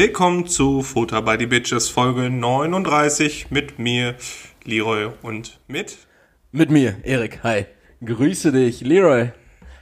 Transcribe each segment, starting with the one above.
Willkommen zu Futter by the Bitches Folge 39 mit mir, Leroy und mit Mit mir, Erik. Hi. Grüße dich, Leroy.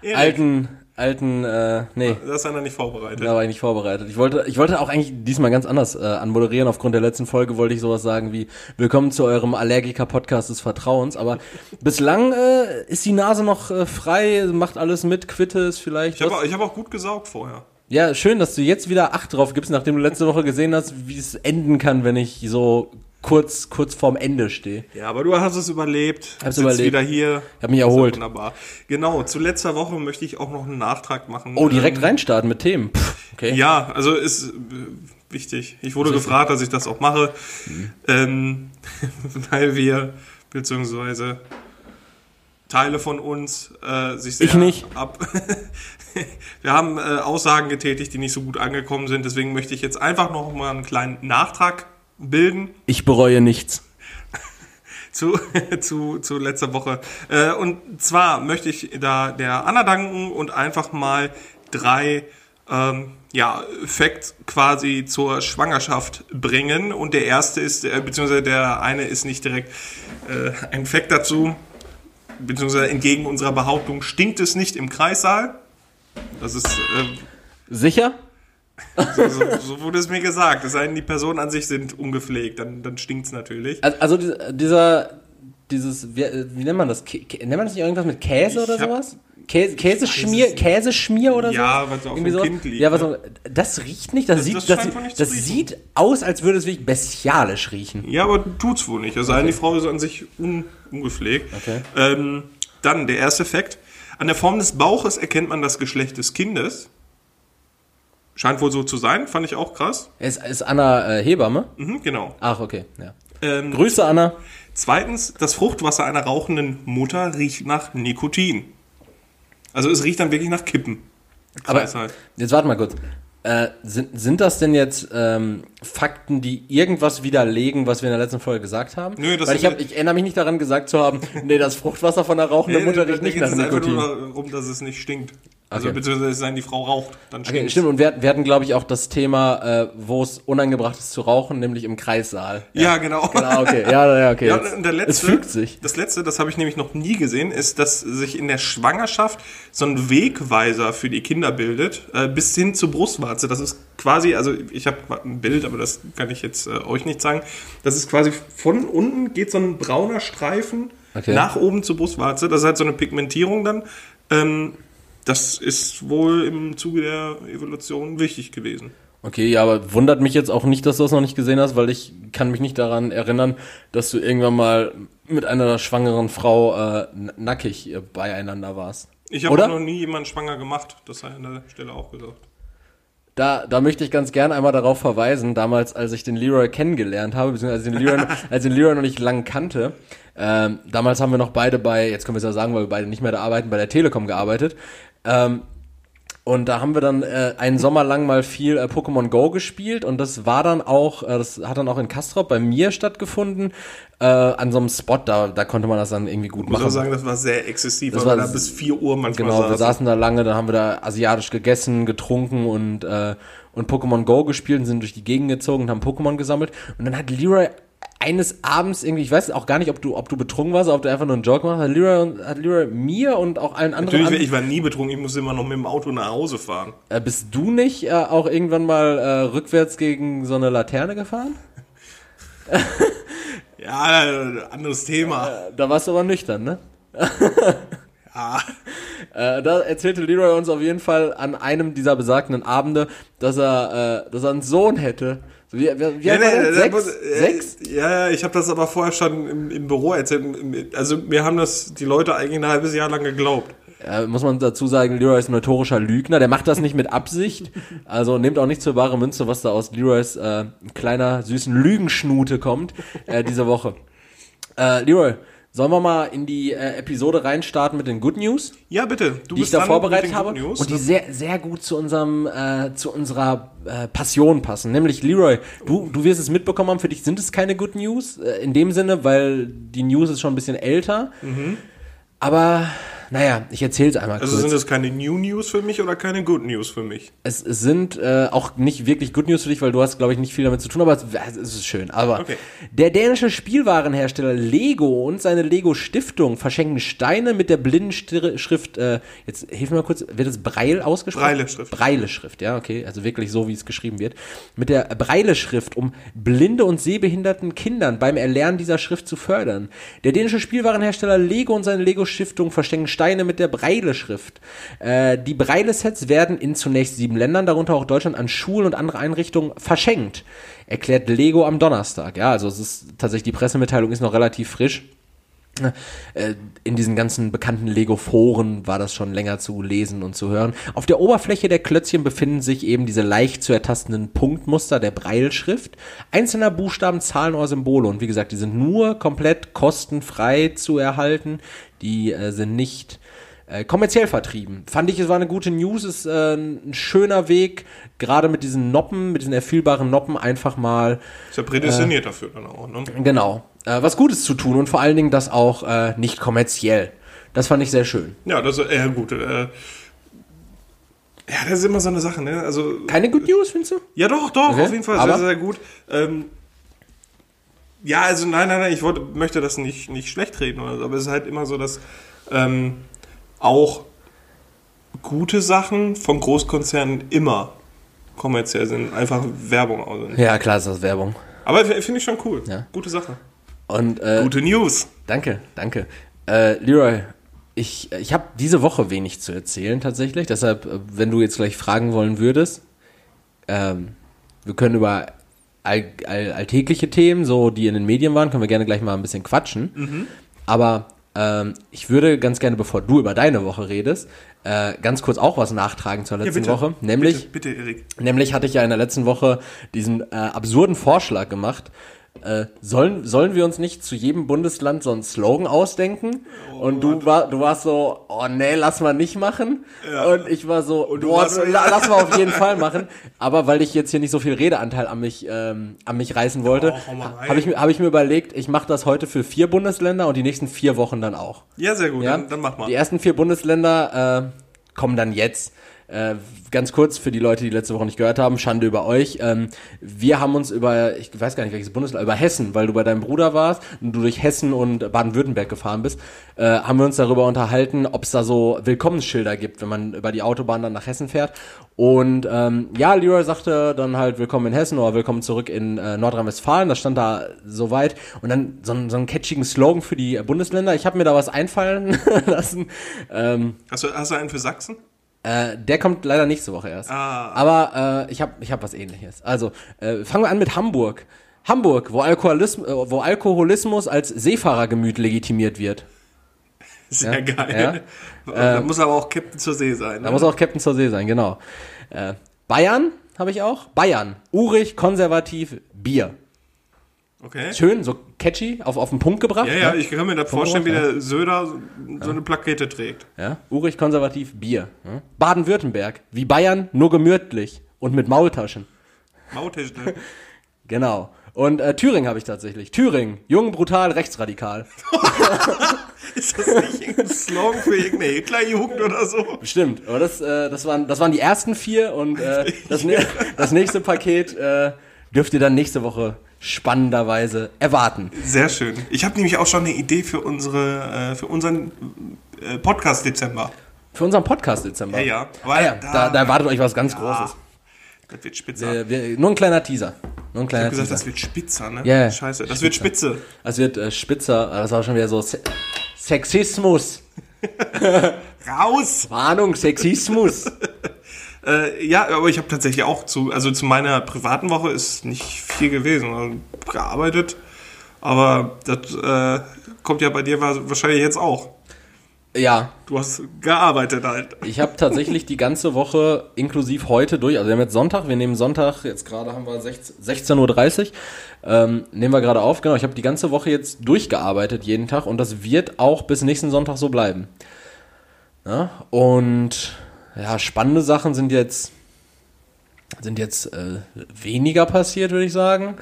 Erik. Alten, alten, äh, nee, Das ist einer nicht vorbereitet. da war ich nicht vorbereitet. Ich wollte, ich wollte auch eigentlich diesmal ganz anders äh, anmoderieren. Aufgrund der letzten Folge wollte ich sowas sagen wie Willkommen zu eurem Allergiker-Podcast des Vertrauens. Aber bislang äh, ist die Nase noch äh, frei, macht alles mit, quitte ist vielleicht. Ich habe ich hab auch gut gesaugt vorher. Ja, schön, dass du jetzt wieder Acht drauf gibst, nachdem du letzte Woche gesehen hast, wie es enden kann, wenn ich so kurz, kurz vorm Ende stehe. Ja, aber du hast es überlebt. Hab's Sitzt überlebt. wieder hier. Ich hab mich erholt. Wunderbar. Genau, zu letzter Woche möchte ich auch noch einen Nachtrag machen. Oh, direkt Ähm, reinstarten mit Themen. Pff, okay. Ja, also ist äh, wichtig. Ich wurde gefragt, dass ich das auch mache, Mhm. ähm, weil wir, beziehungsweise Teile von uns äh, sich sehr Ich nicht. ab. wir haben äh, Aussagen getätigt, die nicht so gut angekommen sind. Deswegen möchte ich jetzt einfach noch mal einen kleinen Nachtrag bilden Ich bereue nichts. zu, zu, zu letzter Woche. Äh, und zwar möchte ich da der Anna danken und einfach mal drei ähm, ja, Facts quasi zur Schwangerschaft bringen. Und der erste ist, äh, beziehungsweise der eine ist nicht direkt äh, ein Fact dazu, beziehungsweise entgegen unserer Behauptung stinkt es nicht im Kreissaal. Das ist, äh, Sicher? so, so, so wurde es mir gesagt. Es sei denn, die Personen an sich sind ungepflegt, dann, dann stinkt's natürlich. Also, also di- dieser, dieses, wie, wie nennt man das? Nennt man das nicht irgendwas mit Käse oder Ich sowas? Käse, Käseschmier, Käseschmier oder Ja, so? weil es auf Irgendwie dem sowas? Kind liegt, Ja, was ne? auch- das riecht nicht, das, Das- sieht, das das, das sieht aus, als würde es wirklich bestialisch riechen. Ja, aber tut's wohl nicht. Es sei denn, die Frau ist an sich un ungepflegt. Okay. Ähm, dann der erste Fakt. An der Form des Bauches erkennt man das Geschlecht des Kindes. Scheint wohl so zu sein, fand ich auch krass. Ist, ist Anna äh, Hebamme? Mhm, genau. Ach, okay, ja. Ähm, Grüße, Anna. zweitens, das Fruchtwasser einer rauchenden Mutter riecht nach Nikotin. Also es riecht dann wirklich nach Kippen. Aber halt. jetzt warte mal kurz. Äh, sind, sind das denn jetzt ähm, Fakten, die irgendwas widerlegen, was wir in der letzten Folge gesagt haben? Nö, das Weil ich, hab, ich erinnere mich nicht daran gesagt zu haben, nee, das Fruchtwasser von der rauchenden Mutter da- riecht da nicht nach es einfach Nikotin. nur darum, dass es nicht stinkt. Also Okay. beziehungsweise es sei denn, die Frau raucht, dann Okay, stinkt stimmt. Und wir, wir hatten, glaube ich, auch das Thema, äh, wo es unangebracht ist zu rauchen, nämlich im Kreissaal. Ja, genau. Genau, okay. Ja, ja, okay. Ja, und der letzte, es fügt sich. Das letzte, das habe ich nämlich noch nie gesehen, ist, dass sich in der Schwangerschaft so ein Wegweiser für die Kinder bildet, äh, bis hin zur Brustwarze. Das ist quasi, also ich habe ein Bild, aber das kann ich jetzt äh, euch nicht sagen. Das ist quasi von unten geht so ein brauner Streifen Okay. nach oben zur Brustwarze. Das ist halt so eine Pigmentierung dann. Ähm, das ist wohl im Zuge der Evolution wichtig gewesen. Okay, ja, aber wundert mich jetzt auch nicht, dass du das noch nicht gesehen hast, weil ich kann mich nicht daran erinnern, dass du irgendwann mal mit einer schwangeren Frau äh, nackig äh, beieinander warst. Ich habe noch nie jemanden schwanger gemacht, das sei an der Stelle auch gesagt. Da, da möchte ich ganz gern einmal darauf verweisen, damals, als ich den Leroy kennengelernt habe, beziehungsweise den Leroy, als den Leroy noch nicht lang kannte, ähm, damals haben wir noch beide bei, jetzt können wir es ja sagen, weil wir beide nicht mehr da arbeiten, bei der Telekom gearbeitet. Ähm, und da haben wir dann äh, einen Sommer lang mal viel äh, Pokémon Go gespielt und das war dann auch, äh, das hat dann auch in Kastrop bei mir stattgefunden, äh, an so einem Spot, da, da konnte man das dann irgendwie gut Ich muss machen. auch sagen, das war sehr exzessiv, Das weil wir war da bis 4 Uhr manchmal Genau, wir saßen. saßen da lange, dann haben wir da asiatisch gegessen, getrunken und, äh, und Pokémon Go gespielt und sind durch die Gegend gezogen und haben Pokémon gesammelt. Und dann hat Leroy eines Abends irgendwie, ich weiß auch gar nicht, ob du, ob du betrunken warst, ob du einfach nur einen Joke gemacht hast, hat Leroy, hat Leroy mir und auch allen anderen Natürlich, ich war nie betrunken, ich musste immer noch mit dem Auto nach Hause fahren. äh, bist du nicht äh, auch irgendwann mal äh, rückwärts gegen so eine Laterne gefahren? Ja, äh, anderes Thema. Äh, Da warst du aber nüchtern, ne? Ja, Äh, da erzählte Leroy uns auf jeden Fall an einem dieser besagten Abende, dass er, dass er einen Sohn hätte. So, Wie, wie, ja, nee, Sechs? muss- äh, Sechs? Ja, ja, ich habe das aber vorher schon im, im Büro erzählt. Also mir haben das die Leute eigentlich ein halbes Jahr lang geglaubt. Äh, muss man dazu sagen, Leroy ist ein notorischer Lügner. Der macht das nicht mit Absicht. Also nehmt auch nicht zur wahre Münze, was da aus Leroys äh, kleiner, süßen Lügenschnute kommt äh, diese Woche. Äh, Leroy, sollen wir mal in die äh, Episode reinstarten mit den Good News, Ja, bitte. Du die ich bist da vorbereitet habe und die sehr, sehr gut zu unserem, äh, zu unserer äh, Passion passen. Nämlich Leroy, du, du wirst es mitbekommen haben. Für dich sind es keine Good News äh, in dem Sinne, weil die News ist schon ein bisschen älter. Mhm. Aber naja, ich erzähle es einmal Also kurz. sind das keine New News für mich oder keine Good News für mich? Es, es sind äh, auch nicht wirklich Good News für dich, weil du hast, glaube ich, nicht viel damit zu tun, aber es, es ist schön. Aber Okay. der dänische Spielwarenhersteller Lego und seine Lego Stiftung verschenken Steine mit der blinden Stir- Schrift, äh, jetzt hilf mir mal kurz, wird es Breil ausgesprochen? Breile-Schrift. Breile-Schrift, ja, okay, also wirklich so, wie es geschrieben wird. Mit der Breile-Schrift, um blinde und sehbehinderten Kindern beim Erlernen dieser Schrift zu fördern. Der dänische Spielwarenhersteller Lego und seine Lego-Stiftung verschenken Steine mit der Breile-Schrift. Äh, die Breile-Sets werden in zunächst sieben Ländern, darunter auch Deutschland, an Schulen und andere Einrichtungen verschenkt. Erklärt Lego am Donnerstag. Ja, also es ist tatsächlich, die Pressemitteilung ist noch relativ frisch. Äh, in diesen ganzen bekannten Lego-Foren war das schon länger zu lesen und zu hören. Auf der Oberfläche der Klötzchen befinden sich eben diese leicht zu ertastenden Punktmuster der Breilschrift, einzelner Buchstaben, Zahlen oder Symbole. Und wie gesagt, die sind nur komplett kostenfrei zu erhalten. Die äh, sind nicht äh, kommerziell vertrieben. Fand ich, es war eine gute News, ist äh, ein schöner Weg, gerade mit diesen Noppen, mit diesen erfüllbaren Noppen einfach mal Ist ja prädestiniert dafür dann auch, ne? Genau. Äh, was Gutes zu tun und vor allen Dingen das auch äh, nicht kommerziell. Das fand ich sehr schön. Ja, das ist eher gut. Äh, ja, das ist immer so eine Sache, ne? Also, Keine Good News, findest du? ja doch, doch, Okay, auf jeden Fall aber? sehr, sehr gut. Ähm, ja, also nein, nein, nein, ich wollte, möchte das nicht, nicht schlecht reden, oder so, aber es ist halt immer so, dass ähm, auch gute Sachen von Großkonzernen immer kommerziell sind, einfach Werbung sind. Ja, klar ist das Werbung. Aber finde ich schon cool. Ja. Gute Sache. Und äh, Gute News. danke, danke. Äh, Leroy, ich, ich habe diese Woche wenig zu erzählen tatsächlich. Deshalb, äh, wenn du jetzt gleich fragen wollen würdest, ähm, wir können über all, all, alltägliche Themen, so die in den Medien waren, können wir gerne gleich mal ein bisschen quatschen. Aber ähm, ich würde ganz gerne, bevor du über deine Woche redest, äh, ganz kurz auch was nachtragen zur letzten Woche. Nämlich, Bitte, bitte Erik. Nämlich hatte ich ja in der letzten Woche diesen äh, absurden Vorschlag gemacht. Äh, sollen, sollen wir uns nicht zu jedem Bundesland so einen Slogan ausdenken? und du, war, du warst so, oh nee, lass mal nicht machen. Und ich war so, du boah, warst la, lass mal auf jeden Fall machen. Aber weil ich jetzt hier nicht so viel Redeanteil an mich, ähm, an mich reißen wollte, Oh, habe ich, mir- hab ich mir überlegt, ich mache das heute für vier Bundesländer und die nächsten vier Wochen dann auch. Ja, sehr gut, Ja? dann, dann mach mal. Die ersten vier Bundesländer äh, kommen dann jetzt. Äh, ganz kurz für die Leute, die letzte Woche nicht gehört haben, Schande über euch. Ähm, wir haben uns über, ich weiß gar nicht welches Bundesland, über Hessen, weil du bei deinem Bruder warst und du durch Hessen und Baden-Württemberg gefahren bist, äh, haben wir uns darüber unterhalten, ob es da so Willkommensschilder gibt, wenn man über die Autobahn dann nach Hessen fährt. Und ähm, ja, Leroy sagte dann halt Willkommen in Hessen oder Willkommen zurück in äh, Nordrhein-Westfalen. Das stand da soweit. Und dann so, so einen catchigen Slogan für die Bundesländer. Ich habe mir da was einfallen lassen. Ähm, Hast, du, hast du einen für Sachsen? Äh, der kommt leider nächste Woche erst. Ah. Aber äh, ich habe ich hab was ähnliches. Also, äh, fangen wir an mit Hamburg. Hamburg, wo, Alkoholism, äh, wo Alkoholismus als Seefahrergemüt legitimiert wird. Sehr Ja, geil. Da muss aber auch Captain zur See sein. Da Ne? muss auch Captain zur See sein, genau. Äh, Bayern habe ich auch. Bayern, urig, konservativ, Bier. Okay. Schön, so catchy, auf, auf den Punkt gebracht. Ja, ja, ne? ich kann mir das vorstellen, wie der Söder so, so eine Plakette trägt. Ja, urig, konservativ, Bier. Ja? Baden-Württemberg, wie Bayern, nur gemütlich und mit Maultaschen. Mautisch, ne? Genau. Und äh, Thüringen habe ich tatsächlich. Thüringen, jung, brutal, rechtsradikal. Ist das nicht irgendein Slogan für irgendeine Hitlerjugend oder so? Stimmt. Aber das, äh, das, waren, das waren die ersten vier und äh, das, ne das nächste Paket äh, dürft ihr dann nächste Woche spannenderweise erwarten. Sehr schön. Ich habe nämlich auch schon eine Idee für unsere, äh, für unseren äh, Podcast Dezember. Für unseren Podcast Dezember. Ja, ja. Ah, ja da, da erwartet euch was ganz Ah, Großes. das wird spitzer. Äh, nur ein kleiner Teaser. Nur ein ich kleiner habe gesagt, Teaser. das wird spitzer, ne? Ja, ja. Scheiße, das wird spitze. Es wird äh, spitzer, das war schon wieder so Se Sexismus. Raus! Warnung, Sexismus. Äh, ja, aber ich habe tatsächlich auch zu, also zu meiner privaten Woche ist nicht viel gewesen. Also, gearbeitet, aber das äh, kommt ja bei dir wa- wahrscheinlich jetzt auch. ja, Du hast gearbeitet halt. Ich habe tatsächlich die ganze Woche inklusive heute durch, also wir haben jetzt Sonntag, wir nehmen Sonntag, jetzt gerade haben wir 16 16.30 Uhr, ähm, nehmen wir gerade auf, genau, ich habe die ganze Woche jetzt durchgearbeitet jeden Tag und das wird auch bis nächsten Sonntag so bleiben. Ja, und ja, spannende Sachen sind jetzt, sind jetzt äh, weniger passiert, würde ich sagen.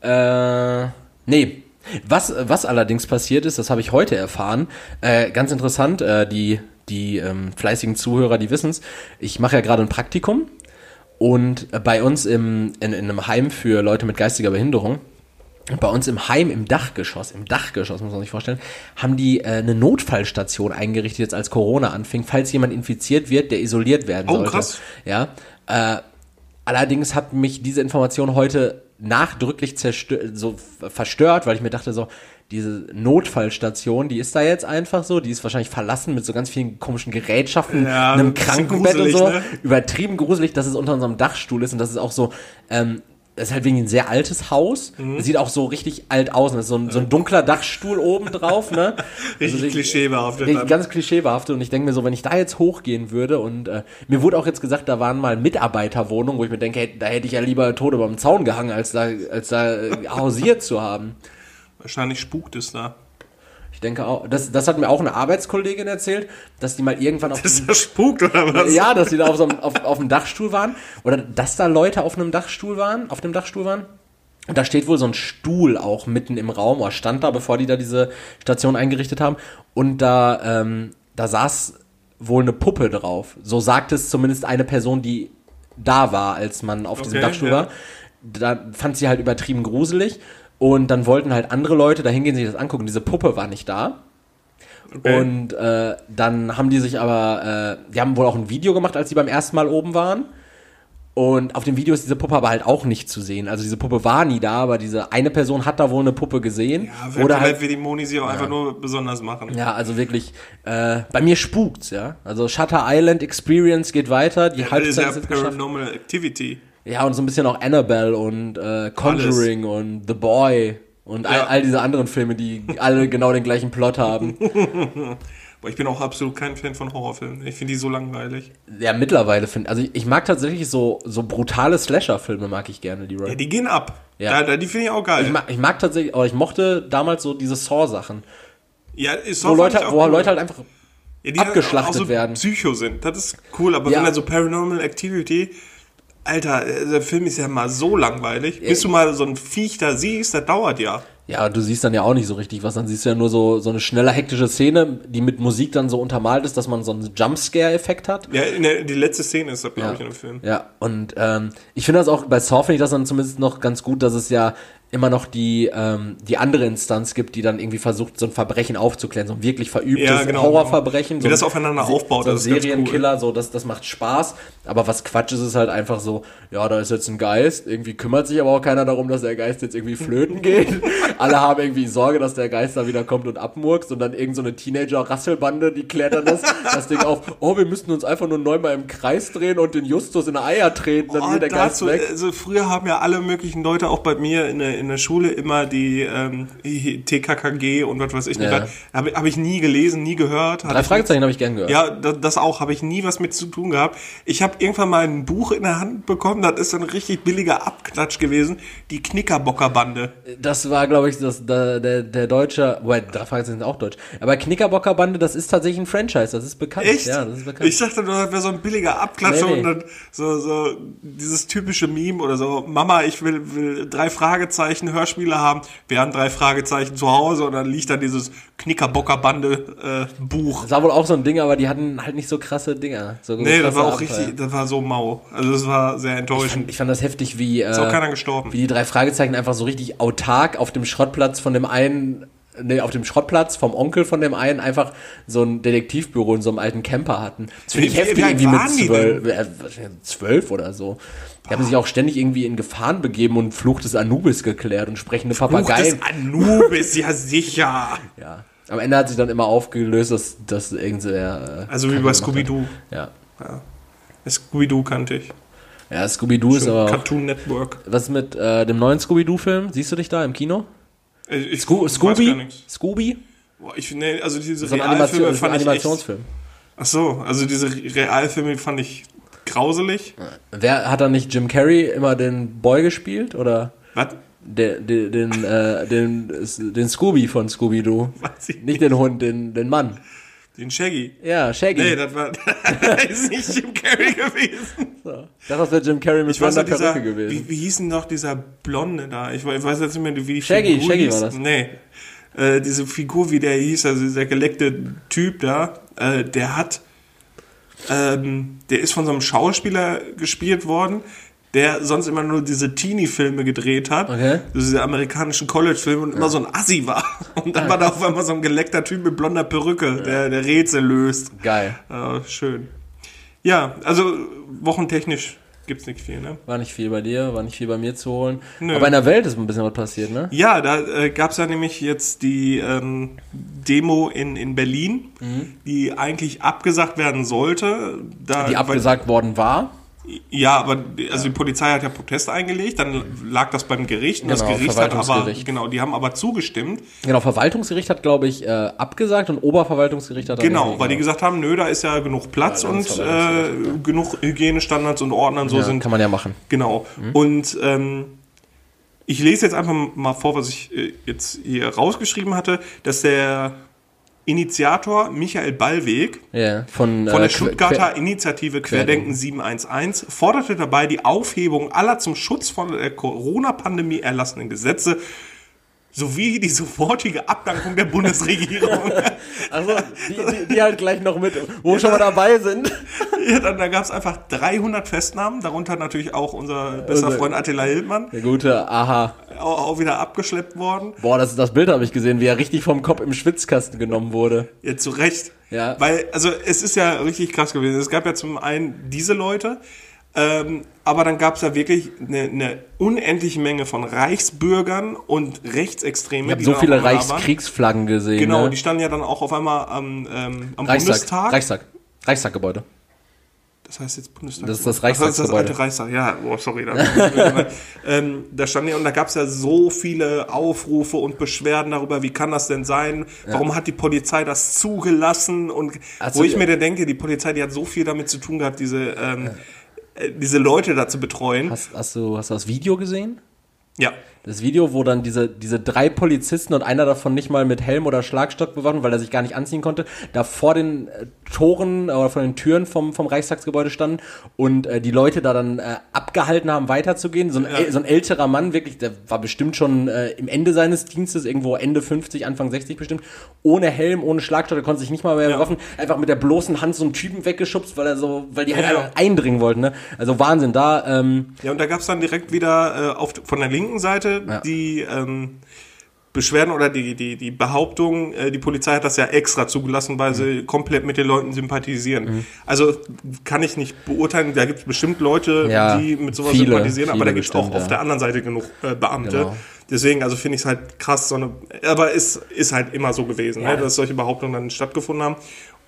Äh, nee, Was, was allerdings passiert ist, das habe ich heute erfahren, äh, ganz interessant, äh, die, die ähm, fleißigen Zuhörer, die wissen's. ich mache ja gerade ein Praktikum und äh, bei uns im, in, in einem Heim für Leute mit geistiger Behinderung, bei uns im Heim, im Dachgeschoss, im Dachgeschoss, muss man sich vorstellen, haben die äh, eine Notfallstation eingerichtet, jetzt als Corona anfing, falls jemand infiziert wird, der isoliert werden Oh, sollte. krass. Ja. Äh, allerdings hat mich diese Information heute nachdrücklich so verstört, weil ich mir dachte so, diese Notfallstation, die ist da jetzt einfach so, die ist wahrscheinlich verlassen mit so ganz vielen komischen Gerätschaften, Ja, einem Krankenbett und gruselig, so. ne? Übertrieben gruselig, dass es unter unserem Dachstuhl ist und das ist auch so, ähm, das ist halt wegen ein sehr altes Haus. Mhm. Das sieht auch so richtig alt aus. Das ist so ein, so ein dunkler Dachstuhl oben drauf, ne? Richtig Also, klischeebehaftet Richtig, ganz klischeebehaftet und ich denke mir so, wenn ich da jetzt hochgehen würde und äh, mir wurde auch jetzt gesagt, da waren mal Mitarbeiterwohnungen, wo ich mir denke, hey, da hätte ich ja lieber tot über dem Zaun gehangen, als da, als da äh, hausiert zu haben. Wahrscheinlich spukt es da. Denke auch, das, das hat mir auch eine Arbeitskollegin erzählt, dass die mal irgendwann auf Ist das spukt oder was? ja, dass die da auf, so einem, auf, auf dem Dachstuhl waren oder dass da Leute auf einem Dachstuhl waren, auf dem Dachstuhl waren. Und da steht wohl so ein Stuhl auch mitten im Raum, oder stand da, bevor die da diese Station eingerichtet haben. Und da, ähm, da saß wohl eine Puppe drauf. So sagt es zumindest eine Person, die da war, als man auf diesem Okay, Dachstuhl ja. war. Da fand sie halt übertrieben gruselig. Und dann wollten halt andere Leute da hingehen, sich das angucken. Diese Puppe war nicht da. Okay. Und äh, dann haben die sich aber, äh, die haben wohl auch ein Video gemacht, als sie beim ersten Mal oben waren. Und auf dem Video ist diese Puppe aber halt auch nicht zu sehen. Also diese Puppe war nie da, aber diese eine Person hat da wohl eine Puppe gesehen. ja, oder halt, will die Moni sie auch einfach nur besonders machen. ja, also wirklich, äh, bei mir spukt's, ja. Also Shutter Island Experience geht weiter, die ist Halbzeit ja ist geschafft. Paranormal Activity. Ja, und so ein bisschen auch Annabelle und äh, Conjuring und The Boy und all, Ja. all diese anderen Filme, die alle genau den gleichen Plot haben. Boah, ich bin auch absolut kein Fan von Horrorfilmen. Ich finde die so langweilig. Ja, mittlerweile finde also ich, ich mag tatsächlich so so brutale Slasher-Filme mag ich gerne, Leroy. Ja, die gehen ab. Ja. Da, da, die finde ich auch geil. ich, mag, ich mag tatsächlich, aber ich mochte damals so diese Saw-Sachen, ja, ist wo Leute, wo Leute halt einfach ja, halt abgeschlachtet auch so werden. Psycho sind. Das ist cool, aber Ja. wenn dann so Paranormal Activity, Alter, äh, der Film ist ja mal so langweilig. Bis du mal so ein Viech da siehst, das dauert ja. Ja, du siehst dann ja auch nicht so richtig was. Dann siehst du ja nur so, so eine schnelle, hektische Szene, die mit Musik dann so untermalt ist, dass man so einen Jumpscare-Effekt hat. Ja, der, die letzte Szene ist das, glaube ich, in dem Film. Ja, und ähm, ich finde das auch, bei Saw finde ich das dann zumindest noch ganz gut, dass es ja immer noch die, ähm, die andere Instanz gibt, die dann irgendwie versucht, so ein Verbrechen aufzuklären, so ein wirklich verübtes Ja, genau, Horrorverbrechen. Wie so das ein- aufeinander Se- aufbaut, so ein ganz cool. Serienkiller, so, das, das macht Spaß. Aber was Quatsch ist, ist halt einfach so, ja, da ist jetzt ein Geist, irgendwie kümmert sich aber auch keiner darum, dass der Geist jetzt irgendwie flöten geht. Alle haben irgendwie Sorge, dass der Geist da wieder kommt und abmurkst und dann irgend so eine Teenager-Rasselbande, die klärt dann das, das Ding auf, oh, wir müssten uns einfach nur neunmal im Kreis drehen und den Justus in die Eier treten, dann Oh, geht der Geist dazu, weg. also früher haben ja alle möglichen Leute, auch bei mir in der, in der Schule, immer die ähm, TKKG und was weiß ich nicht. Ja. Habe hab ich nie gelesen, nie gehört. Drei ich Fragezeichen habe ich gern gehört. Ja, das, das auch, habe ich nie was mit zu tun gehabt. Ich habe irgendwann mal ein Buch in der Hand bekommen, das ist ein richtig billiger Abklatsch gewesen, die Knickerbockerbande. Das war, glaube ich, das, der, der, der deutsche, wobei, drei Fragezeichen sind auch deutsch. Aber Knickerbocker Bande, das ist tatsächlich ein Franchise, das ist bekannt. Echt? Ja, das ist bekannt. Ich dachte das wäre so ein billiger Abklatsch Nee, nee. und dann so, so dieses typische Meme oder so, Mama, ich will, will drei Fragezeichen Hörspiele haben. Wir haben drei Fragezeichen zu Hause und dann liegt dann dieses Knickerbockerbande äh, Buch. das war wohl auch so ein Ding, aber die hatten halt nicht so krasse Dinger. So Nee, das war auch Abenteuer. richtig, das war so mau. Also das war sehr enttäuschend. Ich fand das heftig, wie, Ist auch äh, keiner gestorben. wie die drei Fragezeichen einfach so richtig autark auf dem Schrottplatz von dem einen, nee, auf dem Schrottplatz vom Onkel von dem einen einfach so ein Detektivbüro in so einem alten Camper hatten. Das finde ich heftig, irgendwie mit zwölf, äh, zwölf oder so. Die haben sich auch ständig irgendwie in Gefahren begeben und Fluch des Anubis geklärt und sprechende Papageien. des Anubis, ja sicher. Ja. Am Ende hat sich dann immer aufgelöst, dass, dass irgendwer. Äh, Also wie bei. Scooby-Doo. Ja. Scooby-Doo kannte ich. Ja, Scooby-Doo ist aber. Cartoon Network. Was mit äh, dem neuen Scooby-Doo-Film? Siehst du dich da im Kino? Äh, Ich Sco Scooby? Scooby? Boah, ich, nee, also diese So Realfilme Animation, fand ich echt, Animationsfilm. Ach so, also diese Realfilme fand ich grauselig. Wer hat da nicht Jim Carrey immer den Boy gespielt? Oder Was? der, den, den, äh, den, den Scooby von Scooby-Doo? Ich Nicht den Hund, den, den Mann. Den Shaggy. Ja, Shaggy. Nee, das war das ist nicht Jim Carrey gewesen. so. Das wäre Jim Carrey mit dieser, Perücke gewesen. wie, wie hieß denn noch dieser Blonde da? Ich, ich weiß jetzt nicht mehr, wie die Shaggy, Figur Shaggy hieß. war das. Nee. Äh, diese Figur, wie der hieß, also dieser geleckte Typ da, äh, der hat, ähm, der ist von so einem Schauspieler gespielt worden, der sonst immer nur diese Teenie-Filme gedreht hat. Okay. Also diese amerikanischen College-Filme und immer so ein Assi war. Und dann war da auf einmal so ein geleckter Typ mit blonder Perücke, der, der Rätsel löst. Geil. Äh, schön. Ja, also wochentechnisch gibt's nicht viel, ne? War nicht viel bei dir, war nicht viel bei mir zu holen. Nö. Aber in der Welt ist ein bisschen was passiert, ne? Ja, da äh, gab es ja nämlich jetzt die ähm, Demo in, in Berlin, die eigentlich abgesagt werden sollte. Da, Die abgesagt worden war. Ja, aber die, also die Polizei hat ja Protest eingelegt, dann lag das beim Gericht und das Genau, Gericht hat aber, genau, die haben aber zugestimmt. Genau, Verwaltungsgericht hat, glaube ich, äh, abgesagt und Oberverwaltungsgericht hat Genau, weil die gesagt haben, nö, da ist ja genug Platz und das äh, genug Hygienestandards und Ordnern so ja, sind kann man ja machen. Genau. Und ähm, ich lese jetzt einfach mal vor, was ich äh, jetzt hier rausgeschrieben hatte, dass der Initiator Michael Ballweg Ja, von, von äh, der Que- Stuttgarter Que- Initiative Querdenken 711 forderte dabei die Aufhebung aller zum Schutz von der Corona-Pandemie erlassenen Gesetze sowie die sofortige Abdankung der Bundesregierung. Also, die, die, die halt gleich noch mit, wo wir schon mal dabei sind. ja, dann, da gab es einfach 300 Festnahmen, darunter natürlich auch unser bester Freund Attila Hildmann, Der gute, aha. auch, auch wieder abgeschleppt worden. Boah, das, das Bild habe ich gesehen, wie er richtig vom Kopf im Schwitzkasten genommen wurde. Ja, zu Recht. Ja. Weil, also es ist ja richtig krass gewesen. Es gab ja zum einen diese Leute, ähm, aber dann gab es ja wirklich eine, eine unendliche Menge von Reichsbürgern und Rechtsextremen. Ich habe so viele da. Reichskriegsflaggen gesehen. Genau, ne? die standen ja dann auch auf einmal am, ähm, am Reichstag, Bundestag. Reichstag. Reichstaggebäude. Das heißt jetzt Bundestag. Das ist das Ach, das ist das Reichstagsgebäude. alte Reichstag. Ja, oh, sorry. Da, ähm, da stand ja, und da gab es ja so viele Aufrufe und Beschwerden darüber, wie kann das denn sein? Warum hat die Polizei das zugelassen? Und Also, wo ich ja. mir dann denke, die Polizei, die hat so viel damit zu tun gehabt, diese, ähm, äh, diese Leute da zu betreuen. Hast, hast, du, hast du das Video gesehen? Ja. Das Video, wo dann diese, diese drei Polizisten und einer davon nicht mal mit Helm oder Schlagstock bewaffnet, weil er sich gar nicht anziehen konnte, da vor den äh, Toren oder vor den Türen vom, vom Reichstagsgebäude standen und äh, die Leute da dann äh, abgehalten haben, weiterzugehen. So ein, Ja. so ein älterer Mann, wirklich, der war bestimmt schon äh, im Ende seines Dienstes, irgendwo Ende 50, Anfang 60 bestimmt, ohne Helm, ohne Schlagstock, der konnte sich nicht mal mehr Ja. bewaffnen, einfach mit der bloßen Hand so einen Typen weggeschubst, weil er so, weil die halt Ja. einfach eindringen wollten. Ne? Also Wahnsinn, da ähm, Ja, und da gab es dann direkt wieder äh, auf, von der linken Seite Ja. die ähm, Beschwerden oder die, die, die Behauptung, äh, die Polizei hat das ja extra zugelassen, weil sie komplett mit den Leuten sympathisieren. Also kann ich nicht beurteilen, da gibt es bestimmt Leute, Ja, die mit sowas viele, sympathisieren, aber viele da gibt es auch bestimmt, auf ja. der anderen Seite genug äh, Beamte. Genau. Deswegen, also finde ich es halt krass, so eine, aber es ist halt immer so gewesen, Ja. ne, dass solche Behauptungen dann stattgefunden haben.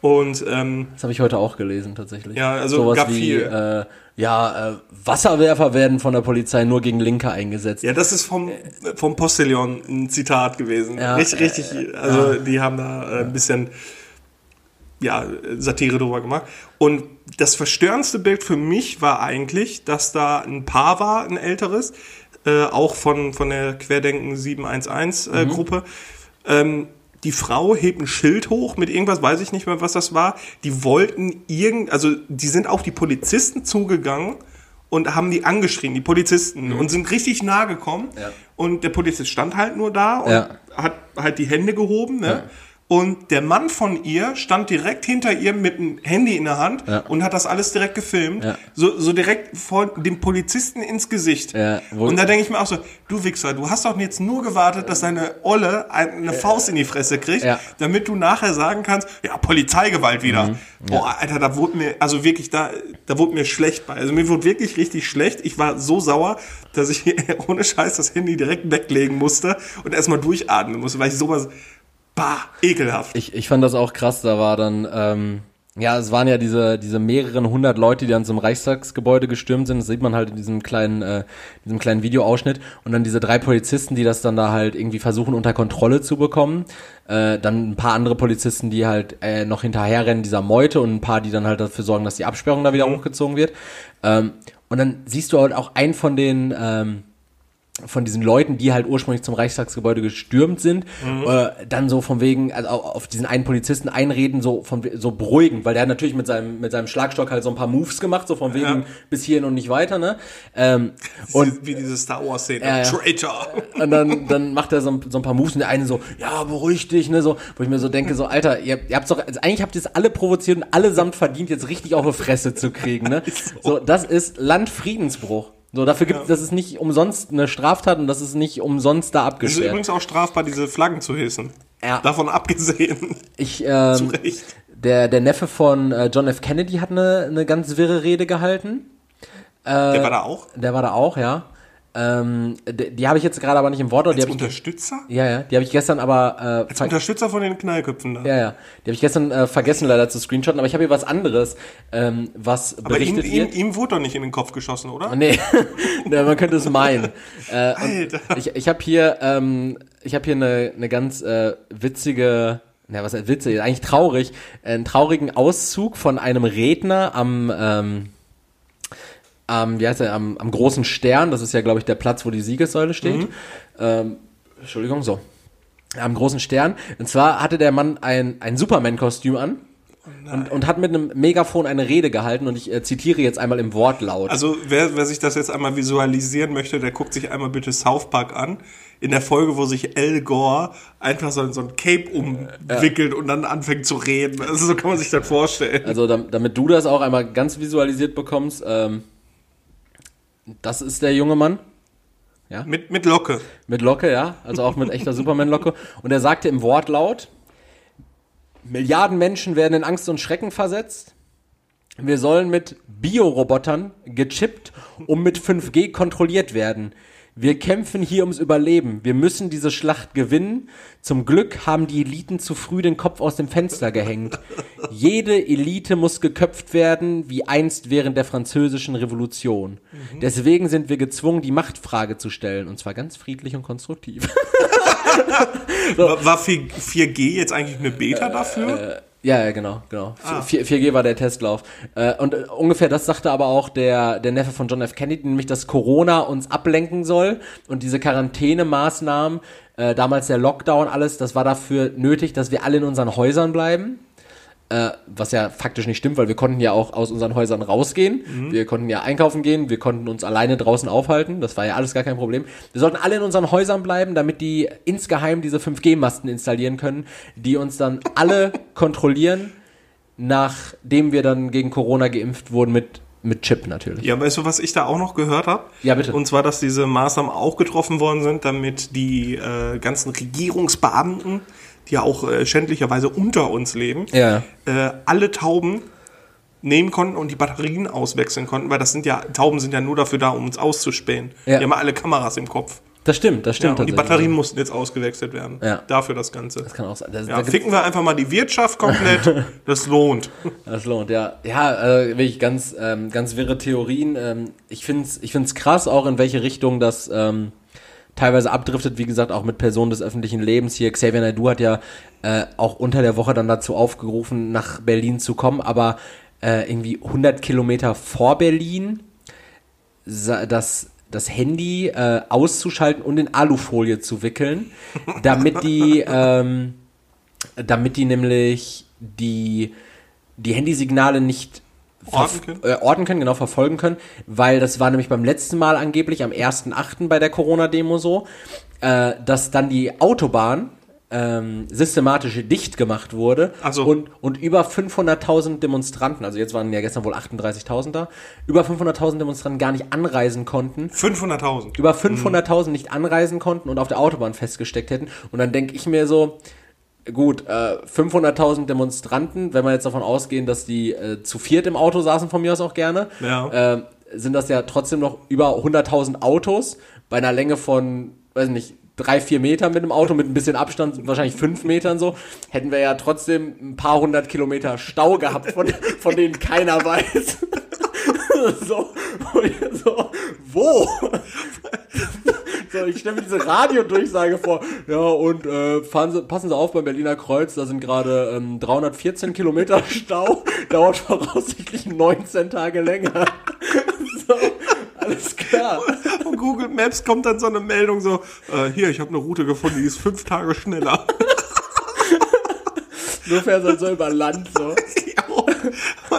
Und ähm, Das habe ich heute auch gelesen, tatsächlich. Ja, also Sowas gab wie, viel. Äh, ja, äh, Wasserwerfer werden von der Polizei nur gegen Linke eingesetzt. Ja, das ist vom, vom Postillon ein Zitat gewesen. Ja, richtig, äh, richtig. Also die haben da äh, ein bisschen ja, Satire drüber gemacht. Und das verstörendste Bild für mich war eigentlich, dass da ein Paar war, ein älteres, äh, auch von, von der Querdenken 711 äh, Gruppe. Ähm, die Frau hebt ein Schild hoch mit irgendwas, weiß ich nicht mehr, was das war. Die wollten irgend, also die sind auf die Polizisten zugegangen und haben die angeschrien, die Polizisten, und sind richtig nah gekommen. Ja. Und der Polizist stand halt nur da und Ja. hat halt die Hände gehoben, ne? Und der Mann von ihr stand direkt hinter ihr mit dem Handy in der Hand Ja. und hat das alles direkt gefilmt. Ja. So, so direkt vor dem Polizisten ins Gesicht. Ja, und da denke ich mir auch so, du Wichser, du hast doch jetzt nur gewartet, dass deine Olle ein- eine Faust in die Fresse kriegt, damit du nachher sagen kannst, ja, Polizeigewalt wieder. Mhm. Boah, Alter, da wurde mir, also wirklich, da, da wurde mir schlecht bei. Also mir wurde wirklich richtig schlecht. Ich war so sauer, dass ich ohne Scheiß das Handy direkt weglegen musste und erstmal durchatmen musste, weil ich sowas, bah, ekelhaft. Ich, ich fand das auch krass, da war dann, ähm, ja, es waren ja diese, diese mehreren hundert Leute, die dann zum Reichstagsgebäude gestürmt sind. Das sieht man halt in diesem kleinen, äh, diesem kleinen Videoausschnitt. Und dann diese drei Polizisten, die das dann da halt irgendwie versuchen unter Kontrolle zu bekommen. Äh, dann ein paar andere Polizisten, die halt äh, noch hinterherrennen dieser Meute und ein paar, die dann halt dafür sorgen, dass die Absperrung da wieder hochgezogen wird. Ähm, und dann siehst du halt auch einen von den, ähm, von diesen Leuten, die halt ursprünglich zum Reichstagsgebäude gestürmt sind, äh, dann so von wegen, also au- auf diesen einen Polizisten einreden, so von so beruhigend, weil der hat natürlich mit seinem mit seinem Schlagstock halt so ein paar Moves gemacht, so von wegen Ja. bis hierhin und nicht weiter, ne? Ähm, und wie diese Star Wars Szene. Ja, ja. Traitor. und dann, dann macht er so, ein- so ein paar Moves und der eine so, ja, beruhig dich, ne, so, wo ich mir so denke, so, Alter, ihr, ihr habt's doch, also eigentlich habt ihr es alle provoziert und allesamt verdient, jetzt richtig auf die Fresse zu kriegen, ne? So, das ist Landfriedensbruch. So, dafür gibt das ist nicht umsonst eine Straftat und das ist nicht umsonst da Es ist abgesperrt. übrigens auch strafbar, diese Flaggen zu hissen. Ja. Davon abgesehen. Ich, ähm, Zu Recht. der, der Neffe von äh, John F. Kennedy hat eine, eine ganz wirre Rede gehalten. Der war da auch. Der war da auch, ja. Ähm, die die habe ich jetzt gerade aber nicht im. Die Als ich, Unterstützer? ja, ja, die habe ich gestern aber äh, Als Unterstützer von den Knallköpfen da. Ja, ja. Die habe ich gestern äh, vergessen leider zu screenshotten, aber ich habe hier was anderes, ähm, was Aber ihm, berichtet ihm, wird. ihm wurde doch nicht in den Kopf geschossen, oder? Nee, ja, man könnte es meinen. Äh, Alter. ich ich habe hier, ähm, ich habe hier eine, eine ganz äh, witzige, na was heißt witzig, eigentlich traurig, einen traurigen Auszug von einem Redner am, ähm, am, wie heißt er, am, am großen Stern. Das ist ja, glaube ich, der Platz, wo die Siegessäule steht. Ähm, Entschuldigung, so. Am großen Stern. Und zwar hatte der Mann ein, ein Superman-Kostüm an. Und, und hat mit einem Megafon eine Rede gehalten und ich äh, zitiere jetzt einmal im Wortlaut. Also wer, wer sich das jetzt einmal visualisieren möchte, der guckt sich einmal bitte South Park an. In der Folge, wo sich Al Gore einfach so, so ein Cape umwickelt und dann anfängt zu reden. Also so kann man sich das vorstellen. Also dam- damit du das auch einmal ganz visualisiert bekommst, ähm, das ist der junge Mann Mit, mit Locke. mit Locke, ja, also auch mit echter Superman-Locke. Und er sagte im Wortlaut, Milliarden Menschen werden in Angst und Schrecken versetzt. Wir sollen mit Biorobotern gechippt und mit 5G kontrolliert werden. Wir kämpfen hier ums Überleben. Wir müssen diese Schlacht gewinnen. Zum Glück haben die Eliten zu früh den Kopf aus dem Fenster gehängt. Jede Elite muss geköpft werden, wie einst während der französischen Revolution. Deswegen sind wir gezwungen, die Machtfrage zu stellen. Und zwar ganz friedlich und konstruktiv. War, war 4, 4G jetzt eigentlich eine Beta dafür? Ja, ja, genau, genau. 4, 4G war der Testlauf. Äh, und äh, ungefähr das sagte aber auch der, der Neffe von John F. Kennedy, nämlich, dass Corona uns ablenken soll und diese Quarantänemaßnahmen, äh, damals der Lockdown, alles, das war dafür nötig, dass wir alle in unseren Häusern bleiben. Äh, was ja faktisch nicht stimmt, weil wir konnten ja auch aus unseren Häusern rausgehen. Wir konnten ja einkaufen gehen, wir konnten uns alleine draußen aufhalten. Das war ja alles gar kein Problem. Wir sollten alle in unseren Häusern bleiben, damit die insgeheim diese 5G-Masten installieren können, die uns dann alle kontrollieren, nachdem wir dann gegen Corona geimpft wurden mit, mit Chip natürlich. Ja, weißt du, was ich da auch noch gehört habe? Ja, bitte. Und zwar, dass diese Maßnahmen auch getroffen worden sind, damit die äh, ganzen Regierungsbeamten, die ja auch äh, schändlicherweise unter uns leben, Ja. äh, alle Tauben nehmen konnten und die Batterien auswechseln konnten, weil das sind ja, Tauben sind ja nur dafür da, um uns auszuspähen. Ja. Die haben ja alle Kameras im Kopf. Das stimmt, das Ja, stimmt. und die. Batterien mussten jetzt ausgewechselt werden. Ja. Dafür das Ganze. Das kann auch sein. Das, Ja, da ficken wir einfach mal die Wirtschaft komplett. Das lohnt. Das lohnt, ja. Ja, äh, wirklich ganz, ähm, ganz wirre Theorien. Ähm, ich find's, ich find's krass, auch in welche Richtung das ähm, teilweise abdriftet. Wie gesagt, auch mit Personen des öffentlichen Lebens. Hier, Xavier Naidoo hat ja äh, auch unter der Woche dann dazu aufgerufen, nach Berlin zu kommen, aber äh, irgendwie 100 Kilometer vor Berlin das das Handy äh, auszuschalten und in Alufolie zu wickeln, damit die ähm, damit die nämlich die, die Handysignale nicht Orten können? Äh, orten können, genau verfolgen können, weil das war nämlich beim letzten Mal angeblich am 1.8. bei der Corona-Demo so, äh, dass dann die Autobahn ähm, systematisch dicht gemacht wurde so. und, und über 500.000 Demonstranten, also jetzt waren ja gestern wohl 38.000 da, über 500.000 Demonstranten gar nicht anreisen konnten 500.000. über 500.000 nicht anreisen konnten und auf der Autobahn festgesteckt hätten. Und dann denke ich mir so, gut, äh, 500.000 Demonstranten, wenn wir jetzt davon ausgehen, dass die äh, zu viert im Auto saßen, von mir aus auch gerne, Ja. äh, sind das ja trotzdem noch über 100.000 Autos bei einer Länge von, weiß nicht, drei, vier Meter mit dem Auto, mit ein bisschen Abstand, wahrscheinlich fünf Metern so, hätten wir ja trotzdem ein paar hundert Kilometer Stau gehabt, von, von denen keiner weiß. so, so, wo? So, ich stelle mir diese Radiodurchsage vor. Ja, und äh, fahren Sie, passen Sie auf beim Berliner Kreuz, da sind gerade ähm, 314 Kilometer Stau, dauert voraussichtlich 19 Tage länger. so, alles klar. Von Google Maps kommt dann so eine Meldung so, äh, hier, ich habe eine Route gefunden, die ist fünf Tage schneller. Du fährst halt so über Land so.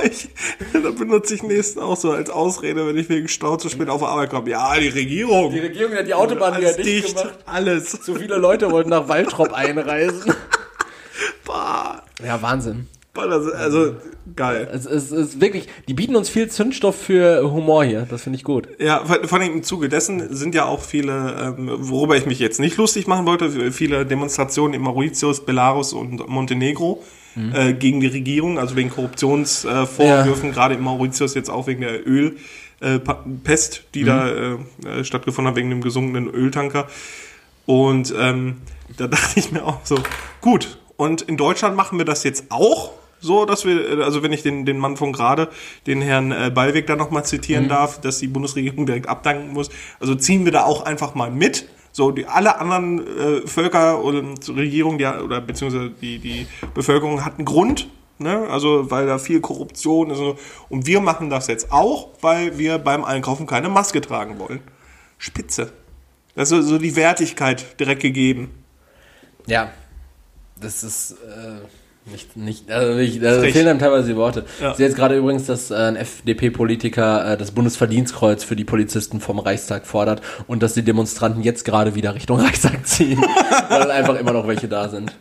Ich, da benutze ich nächsten auch so als Ausrede, wenn ich wegen Stau zu spät auf Arbeit komme. Ja, die Regierung. Die Regierung hat die Autobahn wieder alles dicht dicht, gemacht. alles. So viele Leute wollten nach Waldrop einreisen. Bah, Ja, Wahnsinn. bah, das, also geil. Es ist, es ist wirklich, die bieten uns viel Zündstoff für Humor hier. Das finde ich gut. Ja, vor vor allem im Zuge dessen sind ja auch viele, ähm, worüber ich mich jetzt nicht lustig machen wollte, viele Demonstrationen in Mauritius, Belarus und Montenegro Mhm. äh, gegen die Regierung, also wegen Korruptionsvorwürfen, Vorwürfen, gerade in Mauritius jetzt auch wegen der Ölpest, äh, die da äh, äh, stattgefunden hat, wegen dem gesunkenen Öltanker. Und ähm, da dachte ich mir auch so, gut, und in Deutschland machen wir das jetzt auch so, dass wir, also wenn ich den, den Mann von gerade, den Herrn äh, Ballweg da nochmal zitieren darf, dass die Bundesregierung direkt abdanken muss, also ziehen wir da auch einfach mal mit. So, die alle anderen äh, Völker und Regierungen, die, oder beziehungsweise die, die Bevölkerung hat einen Grund, ne? Also weil da viel Korruption ist und, wir machen das jetzt auch, weil wir beim Einkaufen keine Maske tragen wollen. Spitze. Das ist so- so die Wertigkeit direkt gegeben. Ja. Das ist, äh, nicht, nicht, also nicht, da Frech. fehlen einem teilweise die Worte. Ja. Ich sehe jetzt gerade übrigens, dass äh, ein FDP-Politiker äh, das Bundesverdienstkreuz für die Polizisten vom Reichstag fordert und dass die Demonstranten jetzt gerade wieder Richtung Reichstag ziehen, weil einfach immer noch welche da sind.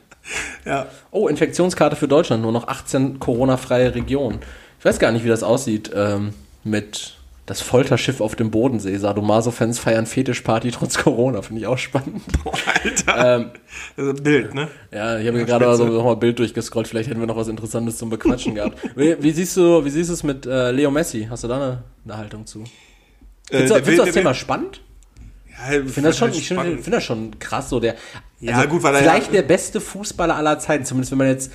Ja. Oh, Infektionskarte für Deutschland, nur noch 18 Corona-freie Regionen. Ich weiß gar nicht, wie das aussieht ähm, mit das Folterschiff auf dem Bodensee. Sadomaso-Fans feiern Fetischparty trotz Corona, finde ich auch spannend. Alter. Ähm, Das ist ein Bild, ne? Ja, ich habe mir gerade mal so nochmal ein Bild durchgescrollt, vielleicht hätten wir noch was Interessantes zum Bequatschen gehabt. Wie, wie siehst du, wie siehst du es mit äh, Leo Messi? Hast du da eine, eine Haltung zu? Äh, Findest du, findest will- das Thema will- spannend? Ja, Ich finde das schon, ich find das schon krass, so der. Ja, gut, weil er vielleicht ja- der beste Fußballer aller Zeiten, zumindest wenn man jetzt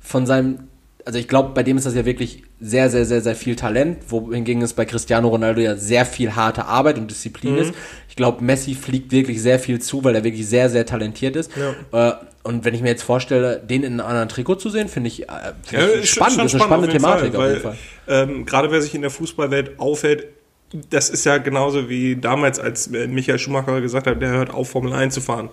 von seinem, also ich glaube, bei dem ist das ja wirklich sehr, sehr, sehr, sehr viel Talent, wohingegen es bei Cristiano Ronaldo ja sehr viel harte Arbeit und Disziplin Mhm. ist. Ich glaube, Messi fliegt wirklich sehr viel zu, weil er wirklich sehr, sehr talentiert ist. Äh, und wenn ich mir jetzt vorstelle, den in einem anderen Trikot zu sehen, finde ich, äh, find Ja, ich spannend. schon ist eine spannende Thematik Fall, auf jeden Fall. Ähm, gerade wer sich in der Fußballwelt aufhält, das ist ja genauso wie damals, als äh, Michael Schumacher gesagt hat, der hört auf, Formel 1 zu fahren.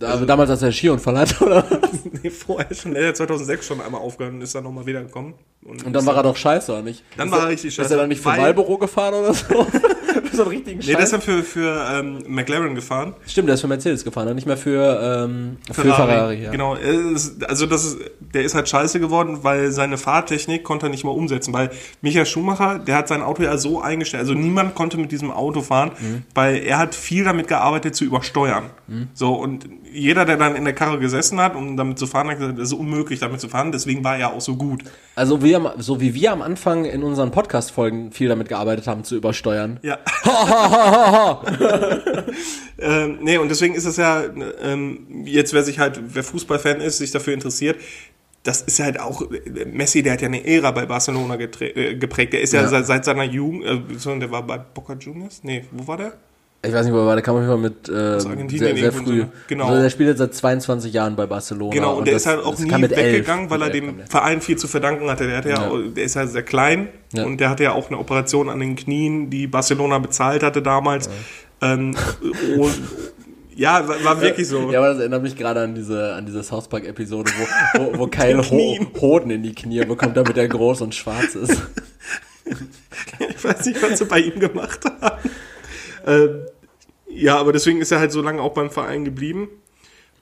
Also damals, als er Skiunfall hat, oder? Nee, vorher schon, er hat 2006 schon einmal aufgehört und ist dann nochmal wiedergekommen. Und dann war er doch scheiße, oder nicht? Dann Ist war er- richtig Ist scheiße, er dann nicht weil- Marlboro gefahren oder so? so einen richtigen Nee, der ist Scheiß? dann für, für ähm, McLaren gefahren. Stimmt, der ist für Mercedes gefahren, und nicht mehr für, ähm, für Ferrari. ja. Genau, ist- also das ist, der ist halt scheiße geworden, weil seine Fahrtechnik konnte er nicht mal umsetzen, weil Michael Schumacher, der hat sein Auto ja so eingestellt, also niemand konnte mit diesem Auto fahren, Mhm. weil er hat viel damit gearbeitet zu übersteuern. So und jeder, der dann in der Karre gesessen hat, um damit zu fahren, hat gesagt, das ist unmöglich damit zu fahren, deswegen war er ja auch so gut. Also wir, so wie wir am Anfang in unseren Podcast-Folgen viel damit gearbeitet haben, zu übersteuern. Ja. ähm, nee, und deswegen ist es ja, ähm, jetzt wer sich halt, wer Fußballfan ist, sich dafür interessiert, das ist halt auch, Messi, der hat ja eine Ära bei Barcelona äh, geprägt. Der ist ja, Ja. Seit, seit seiner Jugend, äh, der war bei Boca Juniors? Nee, wo war der? Ich weiß nicht, wo er war, der kam auf jeden Fall mit äh, sehr, sehr früh. so. Genau. Also der spielt jetzt seit 22 Jahren bei Barcelona. Genau, und, der das- ist halt auch nie elf. weggegangen, weil er elf dem. Verein viel zu verdanken hatte. Der, hatte ja. Ja. der ist ja sehr klein Ja. und der hatte ja auch eine Operation an den Knien, die Barcelona bezahlt hatte damals. Ähm, und, ja, war, war wirklich so. Ja, aber das erinnert mich gerade an diese, an diese South Park-Episode, wo, wo, wo Kyle Ho. Hoden in die Knie bekommt, damit er groß und schwarz ist. Ich weiß nicht, was sie bei ihm gemacht haben. Ähm, ja, aber deswegen ist er halt so lange auch beim Verein geblieben.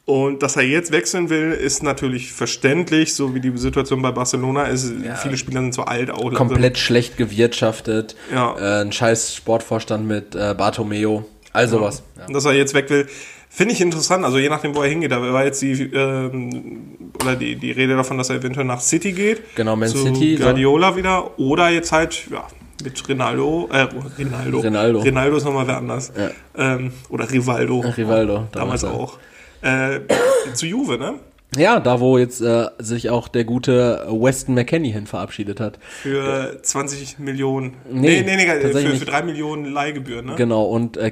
Und dass er jetzt wechseln will, ist natürlich verständlich, so wie die Situation bei Barcelona ist. Viele Spieler sind zu alt auch. langsam. Komplett schlecht gewirtschaftet. Ja. Äh, ein scheiß Sportvorstand mit äh, Bartomeo. All sowas. Ja. Und dass er jetzt weg will, finde ich interessant. Also je nachdem, wo er hingeht. Da war jetzt die, ähm, oder die, die Rede davon, dass er eventuell nach City geht. Genau, Man zu City, so. Guardiola wieder. Oder jetzt halt, ja, mit Rinaldo. Äh, Rinaldo. Rinaldo. Rinaldo ist nochmal wer anders. Ja. Ähm, oder Rivaldo. Rivaldo. Damals ja. auch. Äh, zu Juve, ne? Ja, da wo jetzt äh, sich auch der gute Weston McKenney hin verabschiedet hat. Für 20 Millionen. Nee, Nee, nee, nee, für, für 3 Millionen Leihgebühren, ne? Genau, und äh,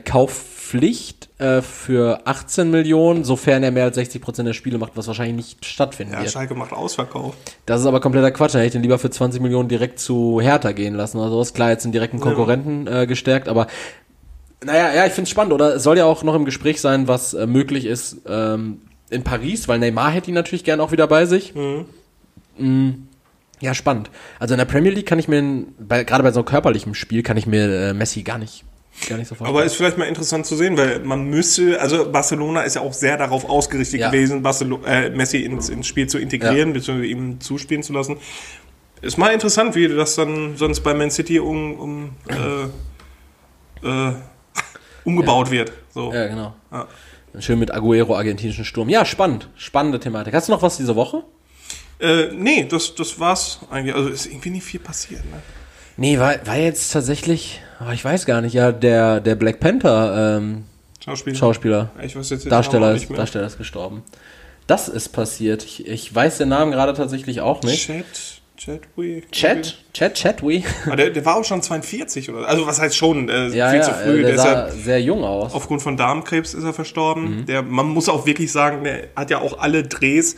Kaufpflicht äh, für 18 Millionen, sofern er mehr als 60 Prozent der Spiele macht, was wahrscheinlich nicht stattfinden Ja, wird. Schalke macht Ausverkauf. Das ist aber kompletter Quatsch. Dann hätte ich den lieber für 20 Millionen direkt zu Hertha gehen lassen oder sowas. Klar, jetzt einen direkten Konkurrenten äh, gestärkt, aber Naja, ja, ich finde es spannend. Oder es soll ja auch noch im Gespräch sein, was äh, möglich ist ähm, in Paris, weil Neymar hätte ihn natürlich gern auch wieder bei sich. Mm, ja, spannend. Also in der Premier League kann ich mir, bei, gerade bei so einem körperlichen Spiel, kann ich mir äh, Messi gar nicht, gar nicht so vorstellen. Aber ist vielleicht mal interessant zu sehen, weil man müsste, also Barcelona ist ja auch sehr darauf ausgerichtet Ja. gewesen, Barcelo äh, Messi ins, ins Spiel zu integrieren, beziehungsweise ihm zuspielen zu lassen. Ist mal interessant, wie das dann sonst bei Man City um, um äh, äh, umgebaut wird. So. ja, genau. Ja. Schön mit Aguero, argentinischen Sturm. Ja, spannend. Spannende Thematik. Hast du noch was diese Woche? Äh, nee, das, das war's eigentlich. Also ist irgendwie nicht viel passiert. Ne? Nee, war, war jetzt tatsächlich, oh, ich weiß gar nicht, ja, der, der Black Panther ähm, Schauspieler. Schauspieler, Ich weiß jetzt Darsteller ist. Darsteller ist gestorben. Das ist passiert. Ich, ich weiß den Namen gerade tatsächlich auch nicht. Chat, Chatway. Chat? Chat, Chatwe? Ah, der, der war auch schon 42 oder? Also was heißt schon? Äh, Ja, viel ja, zu früh. äh, Der der sah ja sehr jung aus. aufgrund von Darmkrebs ist er verstorben. Mhm. Der, man muss auch wirklich sagen, der hat ja auch alle Drehs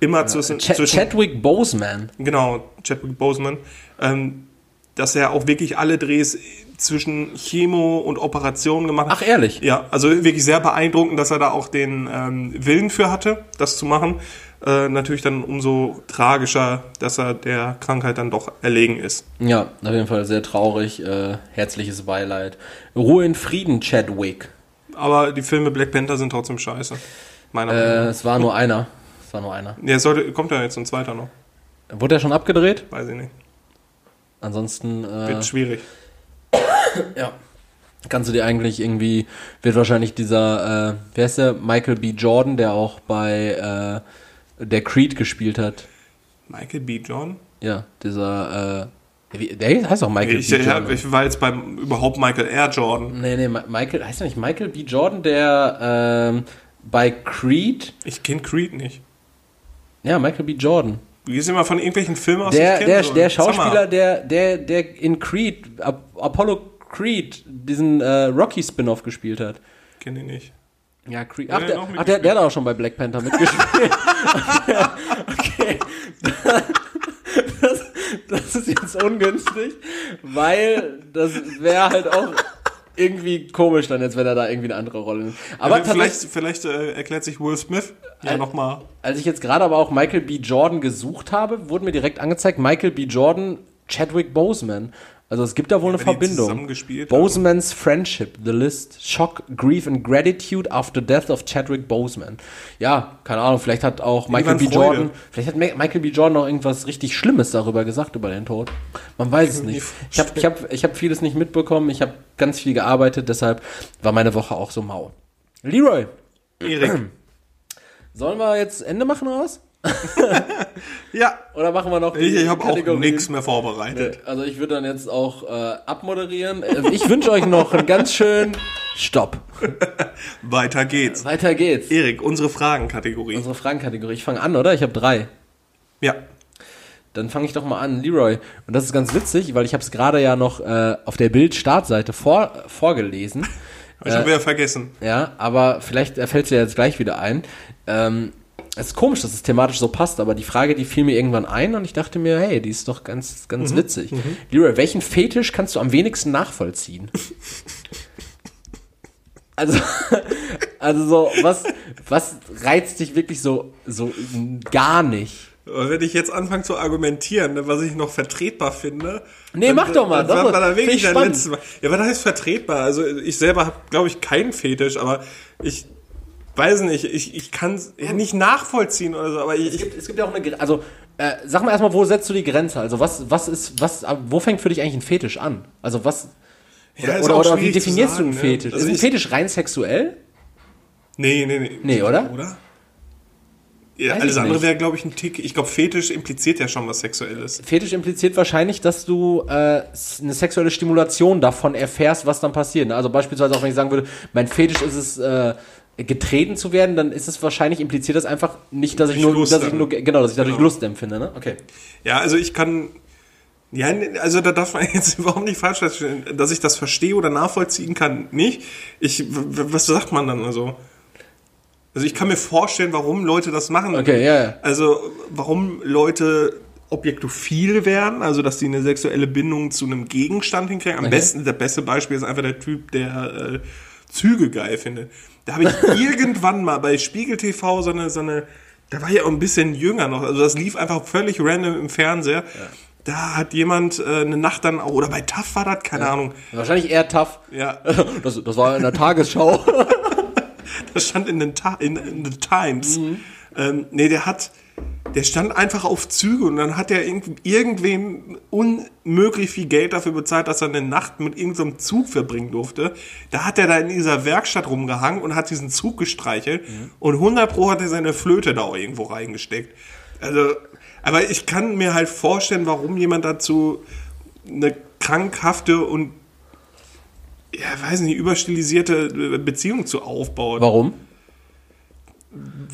immer zwischen, Ch zwischen Chadwick Boseman. genau Chadwick Boseman, ähm, dass er auch wirklich alle Drehs zwischen Chemo und Operation gemacht hat. Ach, ehrlich? Ja, also wirklich sehr beeindruckend, dass er da auch den ähm, Willen für hatte, das zu machen. Äh, natürlich dann umso tragischer, dass er der Krankheit dann doch erlegen ist. Ja, auf jeden Fall sehr traurig. Äh, herzliches Beileid. Ruhe in Frieden, Chadwick. Aber die Filme Black Panther sind trotzdem scheiße. Meiner Meinung Äh, nach. es war nur einer. Es war nur einer. Ja, es sollte, kommt ja jetzt ein zweiter noch. Wurde er schon abgedreht? Weiß ich nicht. Ansonsten, äh, Wird schwierig. ja. Kannst du dir eigentlich irgendwie, wird wahrscheinlich dieser, äh, wer ist der? Michael B. Jordan, der auch bei äh, der Creed gespielt hat. Michael B. John? Ja, dieser, äh, der heißt auch Michael Ich, B. Jordan. ich war jetzt beim überhaupt Michael Air Jordan. nee, nee, Michael, heißt er nicht Michael B. Jordan, der ähm, bei Creed, Ich kenne Creed nicht. ja, Michael B. Jordan. Du gehst immer von irgendwelchen Filmen aus, Der, der, so. der mal. Schauspieler, der, der, der in Creed, Ap Apollo Creed, diesen äh, Rocky-Spin-Off gespielt hat. Kenn ich nicht. Ja, Creed. Hat Ach, er der, ach der, der hat auch schon bei Black Panther mitgespielt. okay. Das, das ist jetzt ungünstig, weil das wäre halt auch irgendwie komisch dann jetzt, wenn er da irgendwie eine andere Rolle nimmt. Aber Aber vielleicht vielleicht äh, erklärt sich Will Smith ja Äh, nochmal. als ich jetzt gerade aber auch Michael B. Jordan gesucht habe, wurde mir direkt angezeigt, Michael B. Jordan, Chadwick Boseman. Also es gibt da wohl eine wenn die Verbindung. gespielt haben. Boseman's Friendship, The List, Shock, Grief and Gratitude after Death of Chadwick Boseman. Ja, keine Ahnung, vielleicht hat auch Michael B. Freude. Jordan, vielleicht hat Michael B. Jordan noch irgendwas richtig Schlimmes darüber gesagt, über den Tod. Man weiß es mir nicht. nicht Ich habe ich hab, ich hab vieles nicht mitbekommen, ich habe ganz viel gearbeitet, deshalb war meine Woche auch so mau. Leroy, Erik. sollen wir jetzt Ende machen oder was? ja, Oder machen wir noch ich, ich habe auch nichts mehr vorbereitet. Also ich würde dann jetzt auch äh, abmoderieren. Äh, Ich wünsche euch noch einen ganz schönen Stopp. Weiter geht's. Weiter geht's. Erik, unsere Fragenkategorie. Unsere Fragenkategorie. Ich fange an, oder? Ich habe drei. Ja. Dann fange ich doch mal an, Leroy. Und das ist ganz witzig, weil ich habe es gerade ja noch äh, auf der Bild-Startseite vor, vorgelesen. Ich schon wieder vergessen. Ja, aber vielleicht fällt es dir jetzt gleich wieder ein. Ähm, es ist komisch, dass es thematisch so passt, aber die Frage, die fiel mir irgendwann ein und ich dachte mir, hey, die ist doch ganz, ganz witzig. Leroy, welchen Fetisch kannst du am wenigsten nachvollziehen? also, also so, was, was reizt dich wirklich so, so gar nicht? Aber wenn ich jetzt anfange zu argumentieren, ne, was ich noch vertretbar finde. Nee, dann- mach doch mal, Dann doch, war, war da find wirklich ich das spannend. letzte Mal. Ja, was heißt vertretbar? Also ich selber habe, glaube ich, keinen Fetisch, aber ich weiß nicht, ich, ich kann es ja nicht nachvollziehen oder so, aber ich, Es gibt, es gibt ja auch eine, also, äh, sag mal erstmal, wo setzt du die Grenze? Also, was, was ist, was, äh, wo fängt für dich eigentlich ein Fetisch an? Also, was, ja, oder, oder, oder wie definierst du einen sagen, ne? Fetisch? Also ist ein Fetisch rein sexuell? Nee, nee, nee. Nee, oder? Oder? Ja, alles andere wäre, glaube ich, ein Tick. Ich glaube, Fetisch impliziert ja schon was Sexuelles. Fetisch impliziert wahrscheinlich, dass du äh, eine sexuelle Stimulation davon erfährst, was dann passiert. ne? Also beispielsweise auch, wenn ich sagen würde, mein Fetisch ist es, äh, getreten zu werden, dann ist es wahrscheinlich, impliziert das einfach nicht, dass ich Durch nur, Lust dass ich nur, genau, dass ich dadurch Genau. Lust empfinde, ne? Okay. Ja, also ich kann. Ja, also da darf man jetzt überhaupt nicht falsch verstehen. Dass ich das verstehe oder nachvollziehen kann, nicht. Ich, was sagt man dann also? Also ich kann mir vorstellen, warum Leute das machen. Okay, ja, ja. Also warum Leute objektophil werden, also dass sie eine sexuelle Bindung zu einem Gegenstand hinkriegen. Am Okay. besten, der beste Beispiel ist einfach der Typ, der äh, Züge geil findet. Da habe ich irgendwann mal bei Spiegel TV so eine, so eine, da war ich auch ein bisschen jünger noch, also das lief einfach völlig random im Fernseher. Da hat jemand äh, eine Nacht dann auch, oder bei TAF war das, keine Ahnung. Wahrscheinlich eher tough. Ja, Das, das war in der Tagesschau. das stand in den, Ta in, in the Times. Ähm, nee, der hat, der stand einfach auf Züge und dann hat er irgend, irgendwem unmöglich viel Geld dafür bezahlt, dass er eine Nacht mit irgendeinem Zug verbringen durfte. Da hat er da in dieser Werkstatt rumgehangen und hat diesen Zug gestreichelt und 100 Pro hat er seine Flöte da auch irgendwo reingesteckt. Also, aber ich kann mir halt vorstellen, warum jemand dazu eine krankhafte und ja, weiß nicht, überstilisierte Beziehung zu aufbaut Warum?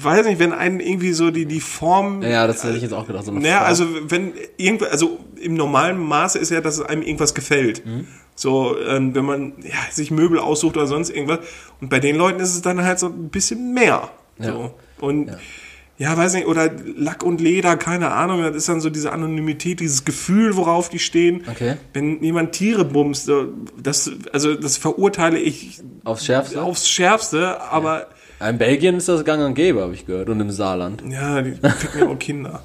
Weiß nicht, wenn einen irgendwie so die, die Form. Ja, das hätte ich jetzt auch gedacht. So Naja, also wenn irgendwo, also im normalen Maße ist ja, dass es einem irgendwas gefällt. Mhm. So, ähm, wenn man ja, sich Möbel aussucht oder sonst irgendwas. Und bei den Leuten ist es dann halt so ein bisschen mehr. So. Und ja. weiß nicht, oder Lack und Leder, keine Ahnung, das ist dann so diese Anonymität, dieses Gefühl, worauf die stehen. Okay. Wenn jemand Tiere bumst, das, also das verurteile ich Aufs Schärfste? aufs Schärfste, aber In Belgien ist das gang und gäbe, habe ich gehört. Und im Saarland. Ja, die ficken ja auch Kinder.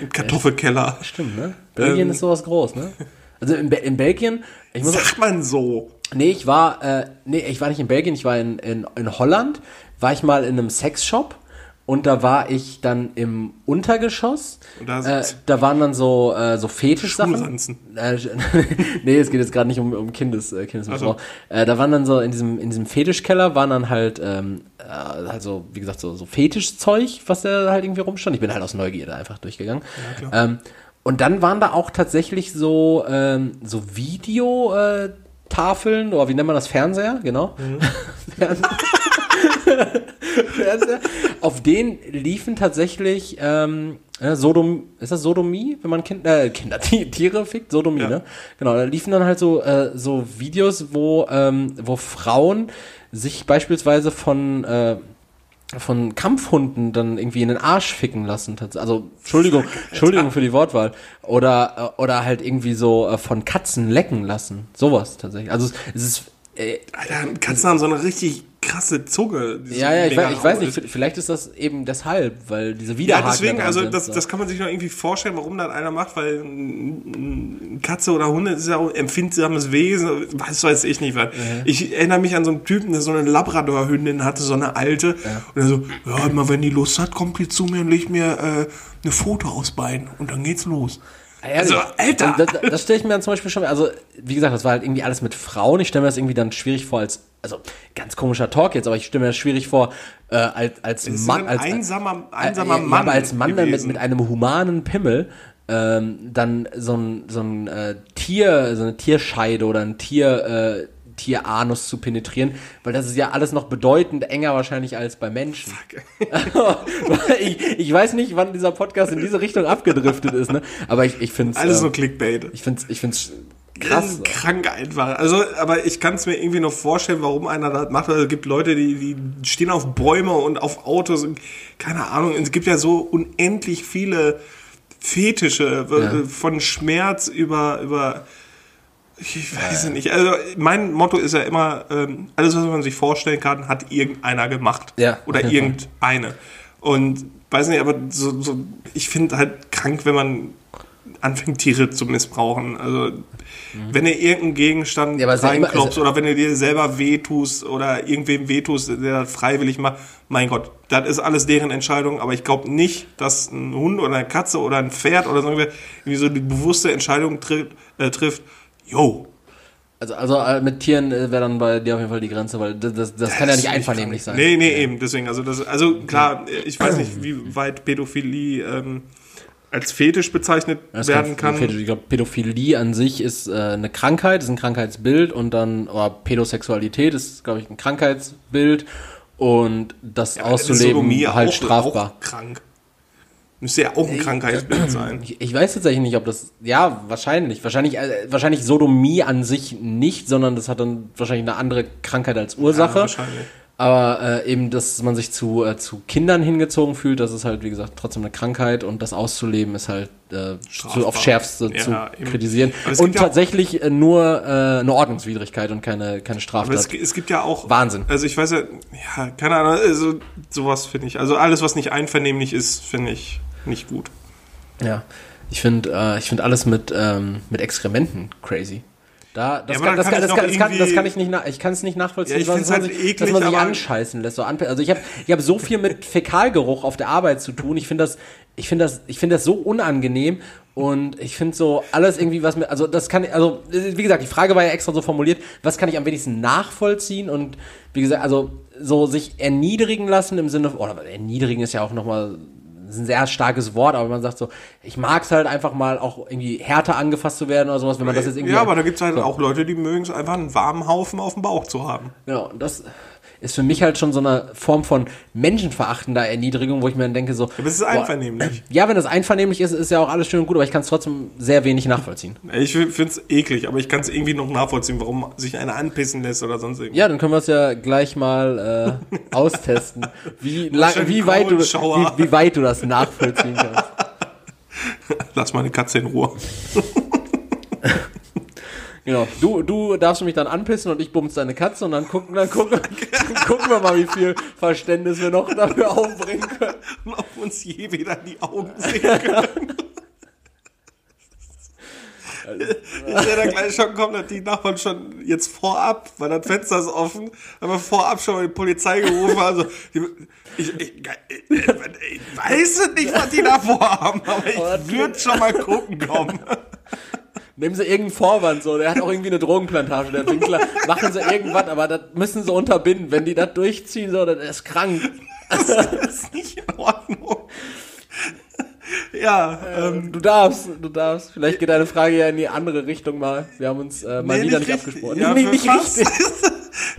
Im Kartoffelkeller. Stimmt, ne? Belgien Ähm. ist sowas groß, ne? Also in, Be in Belgien, ich muss Sagt man so. Nee, ich war, äh, nee, ich war nicht in Belgien, ich war in, in, in Holland, war ich mal in einem Sexshop und da war ich dann im Untergeschoss. Und da äh, da waren dann so, äh, so Fetischsachen. Äh, nee, es geht jetzt gerade nicht um, um Kindes, äh, Kindesmissbrauch. Äh, da waren dann so in diesem, in diesem Fetischkeller waren dann halt, ähm, äh, halt so, wie gesagt, so, so Fetischzeug, was da halt irgendwie rumstand. Ich bin halt aus Neugierde einfach durchgegangen. ähm, und dann waren da auch tatsächlich so, ähm, so Video, äh, oder wie nennt man das? Fernseher, genau. Fernseher. Fernseher. Auf denen liefen tatsächlich ähm, äh, Sodom, ist das Sodomie, wenn man kind, äh, Kinder, Ti- Tiere fickt? Sodomie, Ja. ne? Genau, da liefen dann halt so, äh, so Videos, wo, ähm, wo Frauen sich beispielsweise von, äh, von Kampfhunden dann irgendwie in den Arsch ficken lassen. Also, Entschuldigung, Entschuldigung für die Wortwahl. Oder, äh, oder halt irgendwie so äh, von Katzen lecken lassen. Sowas tatsächlich. Also, es- es ist, äh, Alter, Katzen haben so eine richtig krasse Zunge. die so ja, ja, ich, weiß, ich weiß nicht, vielleicht ist das eben deshalb, weil diese Ja, Widerhaken deswegen, da dran also sind, das, so. das kann man sich noch irgendwie vorstellen, warum das einer macht, weil Katze oder Hunde ist ja auch ein empfindsames Wesen, was weiß ich nicht was. Ich erinnere mich an so einen Typen, der so eine Labrador-Hündin hatte, so eine alte. Und er so, ja, immer wenn die Lust hat, kommt die zu mir und legt mir äh, eine Foto aus Bein und dann geht's los. Ehrlich? Also, Alter! Das, das stelle ich mir dann zum Beispiel schon, also wie gesagt, das war halt irgendwie alles mit Frauen. Ich stelle mir das irgendwie dann schwierig vor als, also ganz komischer Talk jetzt, aber ich stelle mir das schwierig vor äh, als als ist Mann, als einsamer, äh, einsamer ja, Mann. aber als Mann dann mit, mit einem humanen Pimmel ähm, dann so ein so ein äh, Tier, so eine Tierscheide oder ein Tier äh, Tieranus zu penetrieren, weil das ist ja alles noch bedeutend enger wahrscheinlich als bei Menschen. ich, ich weiß nicht, wann dieser Podcast in diese Richtung abgedriftet ist, ne? Aber ich, ich finde es. Alles ähm, nur Clickbait. ich finde ich find's krass. ist krank einfach. Also, aber ich kann es mir irgendwie noch vorstellen, warum einer das macht. Also, es gibt Leute, die, die stehen auf Bäume und auf Autos und keine Ahnung. Es gibt ja so unendlich viele Fetische äh, Ja. von Schmerz über über ich weiß es nicht. Also mein Motto ist ja immer, ähm, alles, was man sich vorstellen kann, hat irgendeiner gemacht. Ja, Oder irgendeine. Und weiß nicht, aber so, so ich finde halt krank, wenn man anfängt, Tiere zu missbrauchen. Also wenn du irgendeinen Gegenstand Mhm. Ja, also- oder wenn du dir selber wehtust oder irgendwem wehtust, der das freiwillig macht, mein Gott, das ist alles deren Entscheidung, aber ich glaube nicht, dass ein Hund oder eine Katze oder ein Pferd oder so irgendwie so die bewusste Entscheidung tri äh, trifft, yo, Also, also äh, mit Tieren äh, wäre dann bei dir auf jeden Fall die Grenze, weil das, das, das kann ja nicht einvernehmlich sein. Nee, nee, eben, deswegen, also das, also klar, ich weiß nicht, wie weit Pädophilie ähm, als Fetisch bezeichnet Das werden kann. Pädo- Ich glaube, Pädophilie an sich ist äh, eine Krankheit, ist ein Krankheitsbild und dann, oder Pädosexualität ist, glaube ich, ein Krankheitsbild und das auszuleben Sodomie halt strafbar. Auch krank. Müsste ja auch ein Krankheitsbild sein. Ich, weiß tatsächlich nicht, ob das, ja, wahrscheinlich, wahrscheinlich, äh, wahrscheinlich Sodomie an sich nicht, sondern das hat dann wahrscheinlich eine andere Krankheit als Ursache. Ja, wahrscheinlich. Aber äh, eben, dass man sich zu, äh, zu Kindern hingezogen fühlt, das ist halt, wie gesagt, trotzdem eine Krankheit und das auszuleben ist halt äh, zu, auf Schärfste Ja, zu eben. kritisieren. Und gibt ja tatsächlich äh, nur äh, eine Ordnungswidrigkeit und keine, keine Straftat. es, es gibt ja auch. Wahnsinn. Also ich weiß ja, ja, keine Ahnung, also sowas finde ich. Also alles, was nicht einvernehmlich ist, finde ich nicht gut. Ja, ich finde äh, ich finde alles mit, ähm, mit Exkrementen crazy. Da, das, Ja, kann, das, kann das, kann, das, kann, das kann ich nicht, nach, ich kann es nicht nachvollziehen, Ja, ich was- dass halt sich- dass eklig, man sich anscheißen lässt. So also ich habe ich hab so viel mit Fäkalgeruch auf der Arbeit zu tun. Ich finde das, ich finde das, ich finde das so unangenehm und ich finde so alles irgendwie was mit, also das kann, also wie gesagt, die Frage war ja extra so formuliert, was kann ich am wenigsten nachvollziehen und wie gesagt, also so sich erniedrigen lassen im Sinne, oder erniedrigen ist ja auch nochmal ist ein sehr starkes Wort, aber man sagt so, ich mag es halt einfach mal auch irgendwie härter angefasst zu werden oder sowas, wenn man das jetzt irgendwie. ja, aber da gibt es halt so. auch Leute, die mögen es einfach einen warmen Haufen auf dem Bauch zu haben. Ja, und das ist für mich halt schon so eine Form von menschenverachtender Erniedrigung, wo ich mir dann denke so. Aber es ist boah, einvernehmlich. Ja, wenn das einvernehmlich ist, ist ja auch alles schön und gut, aber ich kann es trotzdem sehr wenig nachvollziehen. Ich finde es eklig, aber ich kann es irgendwie noch nachvollziehen, warum sich einer anpissen lässt oder sonst irgendwas. Ja, dann können wir es ja gleich mal äh, austesten, wie, wie, weit du, wie, wie weit du das nachvollziehen kannst. Lass meine Katze in Ruhe. Genau. Du, du darfst mich dann anpissen und ich bumst deine Katze und dann gucken, dann gucken, dann gucken wir mal, wie viel Verständnis wir noch dafür aufbringen können. Und ob uns je wieder die Augen sehen können. Ich sehe da gleich schon kommen, dass die Nachbarn schon jetzt vorab, weil das Fenster ist offen, aber vorab schon mal die Polizei gerufen. Also, ich, ich, ich, ich weiß nicht, was die da vorhaben, aber ich würde schon mal gucken kommen. Nehmen sie irgendeinen Vorwand so, der hat auch irgendwie eine Drogenplantage, der Winkler. Machen sie irgendwas, aber das müssen sie unterbinden. Wenn die das durchziehen, so, das ist krank. Das ist nicht in Ordnung. Ja, ähm, Du darfst, du darfst. Vielleicht geht deine Frage ja in die andere Richtung mal. Wir haben uns äh, mal Nee, wieder nicht nicht, abgesprochen. Ja, nicht, nicht richtig.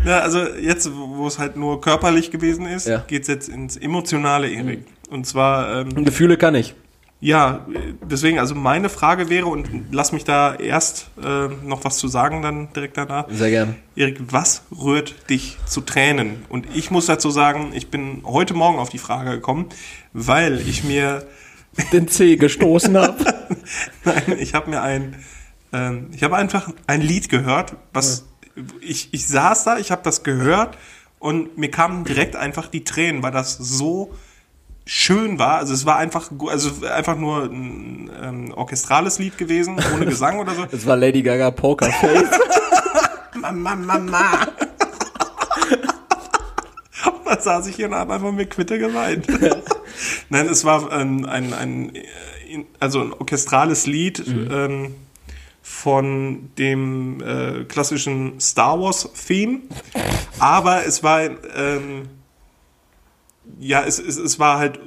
Na, also jetzt, wo es halt nur körperlich gewesen ist, Ja. geht's jetzt ins Emotionale, Erik. Und zwar, ähm, Gefühle kann ich. Ja, deswegen, also meine Frage wäre, und lass mich da erst äh, noch was zu sagen, dann direkt danach. Sehr gerne. Erik, was rührt dich zu Tränen? Und ich muss dazu sagen, ich bin heute Morgen auf die Frage gekommen, weil ich mir Den C gestoßen habe. Nein, ich habe mir ein, ähm, ich habe einfach ein Lied gehört, was ich, ich saß da, ich habe das gehört und mir kamen direkt einfach die Tränen, weil das so schön war. Also es war einfach, also einfach nur ein ähm, orchestrales Lied gewesen, ohne Gesang oder so. Das war Lady Gaga Pokerface. Mama, Mama. Und dann saß ich hier und habe einfach mit Quitte geweint. Nein, es war ähm, ein, ein, äh, also ein orchestrales Lied ähm, von dem äh, klassischen Star Wars Theme, aber es war ähm, ja, es, es, es war halt,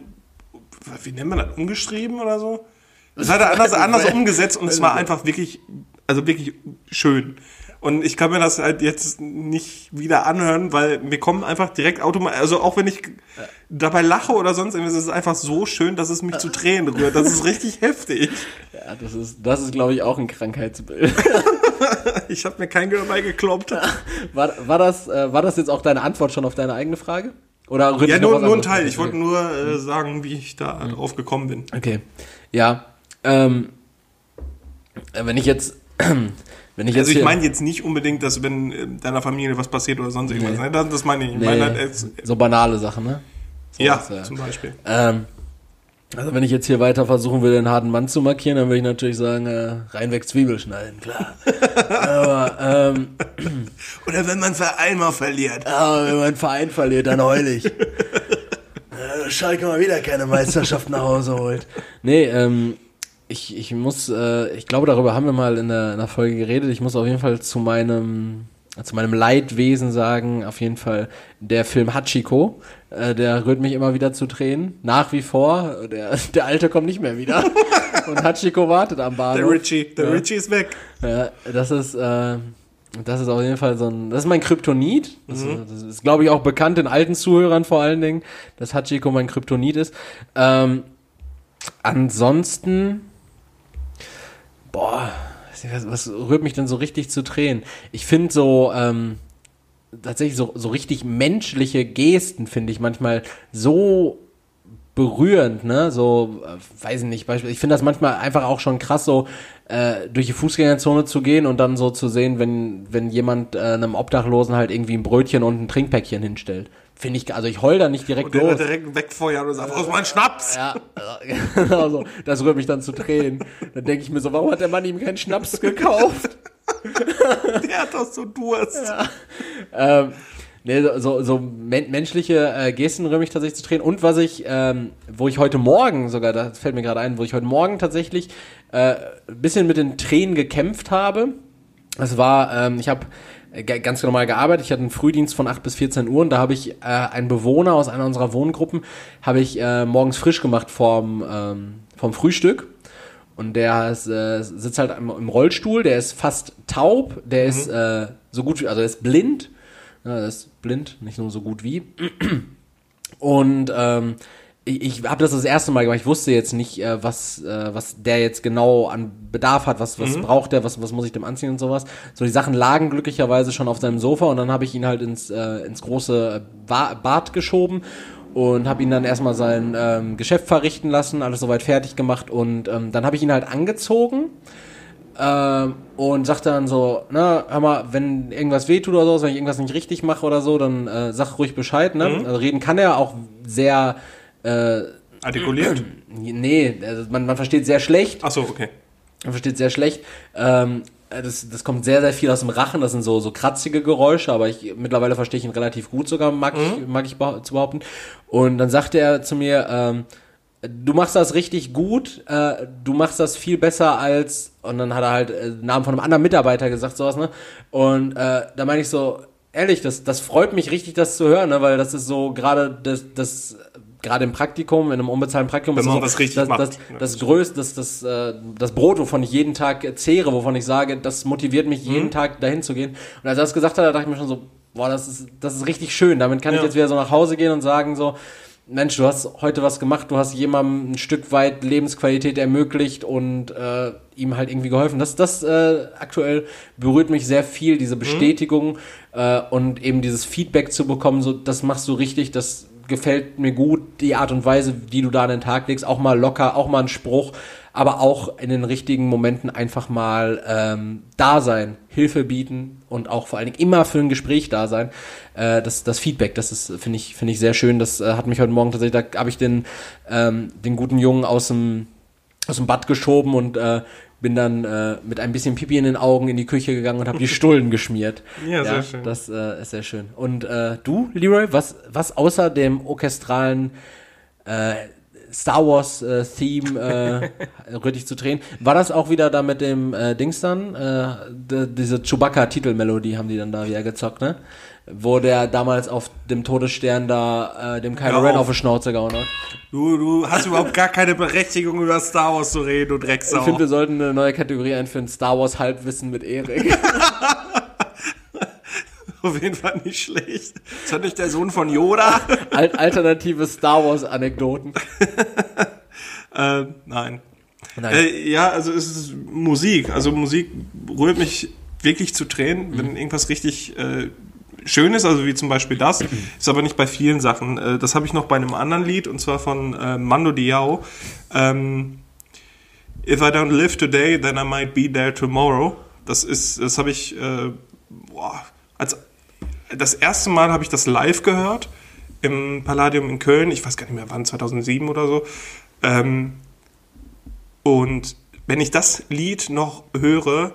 wie nennt man das, umgeschrieben oder so? Es hat er anders, anders umgesetzt und es war einfach wirklich, also wirklich schön. Und ich kann mir das halt jetzt nicht wieder anhören, weil mir kommen einfach direkt automatisch, also auch wenn ich dabei lache oder sonst irgendwas, es ist einfach so schön, dass es mich zu Tränen rührt. Das ist richtig heftig. ja, das ist, das ist glaube ich, auch ein Krankheitsbild. Ich habe mir kein Gehör gekloppt. War, war, das, äh, war das jetzt auch deine Antwort schon auf deine eigene Frage? Oder Ja, nur, nur ein? Teil. Ich wollte nur äh, sagen, wie ich da drauf gekommen bin. Okay. Ja. Ähm, äh, wenn ich jetzt. Wenn ich jetzt Also ich meine jetzt nicht unbedingt, dass wenn äh, deiner Familie was passiert oder sonst irgendwas. Ne? Das, das meine ich. Ich meine halt so banale Sachen, ne? So ja, was, ja. zum Beispiel. Ähm, also wenn ich jetzt hier weiter versuchen will, den harten Mann zu markieren, dann würde ich natürlich sagen, äh, reinweg Zwiebel schneiden, klar. aber, ähm, Oder wenn man Verein mal verliert. aber wenn mein Verein verliert, dann heul ich. äh, Schalke mal wieder keine Meisterschaft nach Hause holt. Nee, ähm, ich, ich muss, äh, ich glaube, darüber haben wir mal in der, in der Folge geredet. Ich muss auf jeden Fall zu meinem, zu meinem Leidwesen sagen, auf jeden Fall der Film Hachiko. Äh, der rührt mich immer wieder zu Tränen. Nach wie vor. Der, der Alte kommt nicht mehr wieder. Und Hachiko wartet am Bahnhof. Der Richie, der Ja. Richie ist weg. Ja, das ist, äh, das ist auf jeden Fall so ein, das ist mein Kryptonit. Das, das ist, glaube ich, auch bekannt den alten Zuhörern vor allen Dingen, dass Hachiko mein Kryptonit ist. Ähm, ansonsten, boah, was, was rührt mich denn so richtig zu Tränen? Ich finde so, ähm, tatsächlich so, so richtig menschliche Gesten, finde ich manchmal so berührend, ne? So, äh, weiß ich nicht, Beispiel. Ich finde das manchmal einfach auch schon krass, so äh, durch die Fußgängerzone zu gehen und dann so zu sehen, wenn, wenn jemand äh, einem Obdachlosen halt irgendwie ein Brötchen und ein Trinkpäckchen hinstellt. Finde ich, also ich heul da nicht direkt Und los. direkt wegfeuert und sagt, aus mein Schnaps! Ja, genau so. Das rührt mich dann zu Tränen. Dann denke ich mir so, warum hat der Mann ihm keinen Schnaps gekauft? Der hat doch so Durst. ähm, nee, so, so, men menschliche äh, Gesten rühren mich tatsächlich zu Tränen. Und was ich, ähm, wo ich heute Morgen sogar, das fällt mir gerade ein, wo ich heute Morgen tatsächlich äh, ein bisschen mit den Tränen gekämpft habe. Es war, ähm, ich habe g- ganz normal gearbeitet. Ich hatte einen Frühdienst von 8 bis 14 Uhr und da habe ich äh, einen Bewohner aus einer unserer Wohngruppen, habe ich äh, morgens frisch gemacht vorm, ähm, vom Frühstück. Und der ist, äh, sitzt halt im, Rollstuhl, der ist fast taub, der ist äh, so gut wie, also der ist blind. Ja, der ist blind, nicht nur so gut wie. Und ähm, ich, ich habe das das erste Mal gemacht. Ich wusste jetzt nicht, äh, was, äh, was der jetzt genau an Bedarf hat, was, was braucht der, was, was muss ich dem anziehen und sowas. So die Sachen lagen glücklicherweise schon auf seinem Sofa und dann habe ich ihn halt ins, äh, ins große Ba- Bad geschoben und habe ihn dann erstmal sein ähm, Geschäft verrichten lassen, alles soweit fertig gemacht und ähm, dann habe ich ihn halt angezogen ähm, und sagt dann so, na, hör mal, wenn irgendwas wehtut oder so, wenn ich irgendwas nicht richtig mache oder so, dann äh, sag ruhig Bescheid, ne? Also reden kann er auch sehr, äh, Artikuliert. nee, also man, man versteht sehr schlecht, Achso, okay. man versteht sehr schlecht. Ähm, das, das kommt sehr, sehr viel aus dem Rachen. Das sind so, so kratzige Geräusche, aber ich mittlerweile verstehe ich ihn relativ gut sogar, mag ich, mag ich zu behaupten. Und dann sagte er zu mir, ähm, du machst das richtig gut, äh, du machst das viel besser als, und dann hat er halt äh, Namen von einem anderen Mitarbeiter gesagt, sowas, ne? Und äh, da meine ich so, ehrlich, das, das freut mich richtig, das zu hören, ne? Weil das ist so gerade das, das gerade im Praktikum, in einem unbezahlten Praktikum, Wenn ist man so was richtig das, macht. das, das größte, das, das, äh, das Brot, wovon ich jeden Tag zehre, wovon ich sage, das motiviert mich Mhm. jeden Tag dahin zu gehen. Und als er das gesagt hat, da dachte ich mir schon so, boah, das ist, das ist richtig schön. Damit kann ich Ja. jetzt wieder so nach Hause gehen und sagen so, Mensch, du hast heute was gemacht, du hast jemandem ein Stück weit Lebensqualität ermöglicht und äh, ihm halt irgendwie geholfen. Das, das äh, aktuell berührt mich sehr viel, Mhm. diese Bestätigung äh, und eben dieses Feedback zu bekommen, so das machst du richtig, das gefällt mir gut, die Art und Weise, wie du da an den Tag legst, auch mal locker, auch mal ein Spruch, aber auch in den richtigen Momenten einfach mal ähm, da sein, Hilfe bieten und auch vor allen Dingen immer für ein Gespräch da sein. Äh, das, das Feedback, das ist, finde ich, finde ich sehr schön. Das äh, hat mich heute Morgen tatsächlich, da habe ich den, ähm, den guten Jungen aus dem, aus dem Bad geschoben und äh, bin dann äh, mit ein bisschen Pipi in den Augen in die Küche gegangen und habe die Stullen geschmiert. Ja, sehr schön. Das äh, ist sehr schön. Und äh, du, Leroy, was, was außer dem orchestralen äh, Star Wars äh, Theme äh, dich zu Tränen. War das auch wieder da mit dem äh, Dings dann? Äh, de, diese Chewbacca-Titelmelodie haben die dann da wieder gezockt, ne? Wo der damals auf dem Todesstern da äh, dem Kylo Ren auf. auf die Schnauze gehauen hat. Du, du hast überhaupt gar keine Berechtigung, über Star Wars zu reden, du Drecksau. Ich finde, wir sollten eine neue Kategorie einführen, Star Wars Halbwissen mit Erik. Auf jeden Fall nicht schlecht. Ist das nicht der Sohn von Yoda? Al alternative Star Wars Anekdoten. äh, nein. Nein. Äh, ja, also es ist Musik. Also Musik rührt mich wirklich zu Tränen, wenn irgendwas richtig äh, schön ist, also wie zum Beispiel das. Ist aber nicht bei vielen Sachen. Äh, das habe ich noch bei einem anderen Lied, und zwar von äh, Mando Diao. Ähm, If I don't live today, then I might be there tomorrow. Das ist, das habe ich, äh, boah, das erste Mal habe ich das live gehört im Palladium in Köln. Ich weiß gar nicht mehr wann, 2007 oder so. Ähm, und wenn ich das Lied noch höre,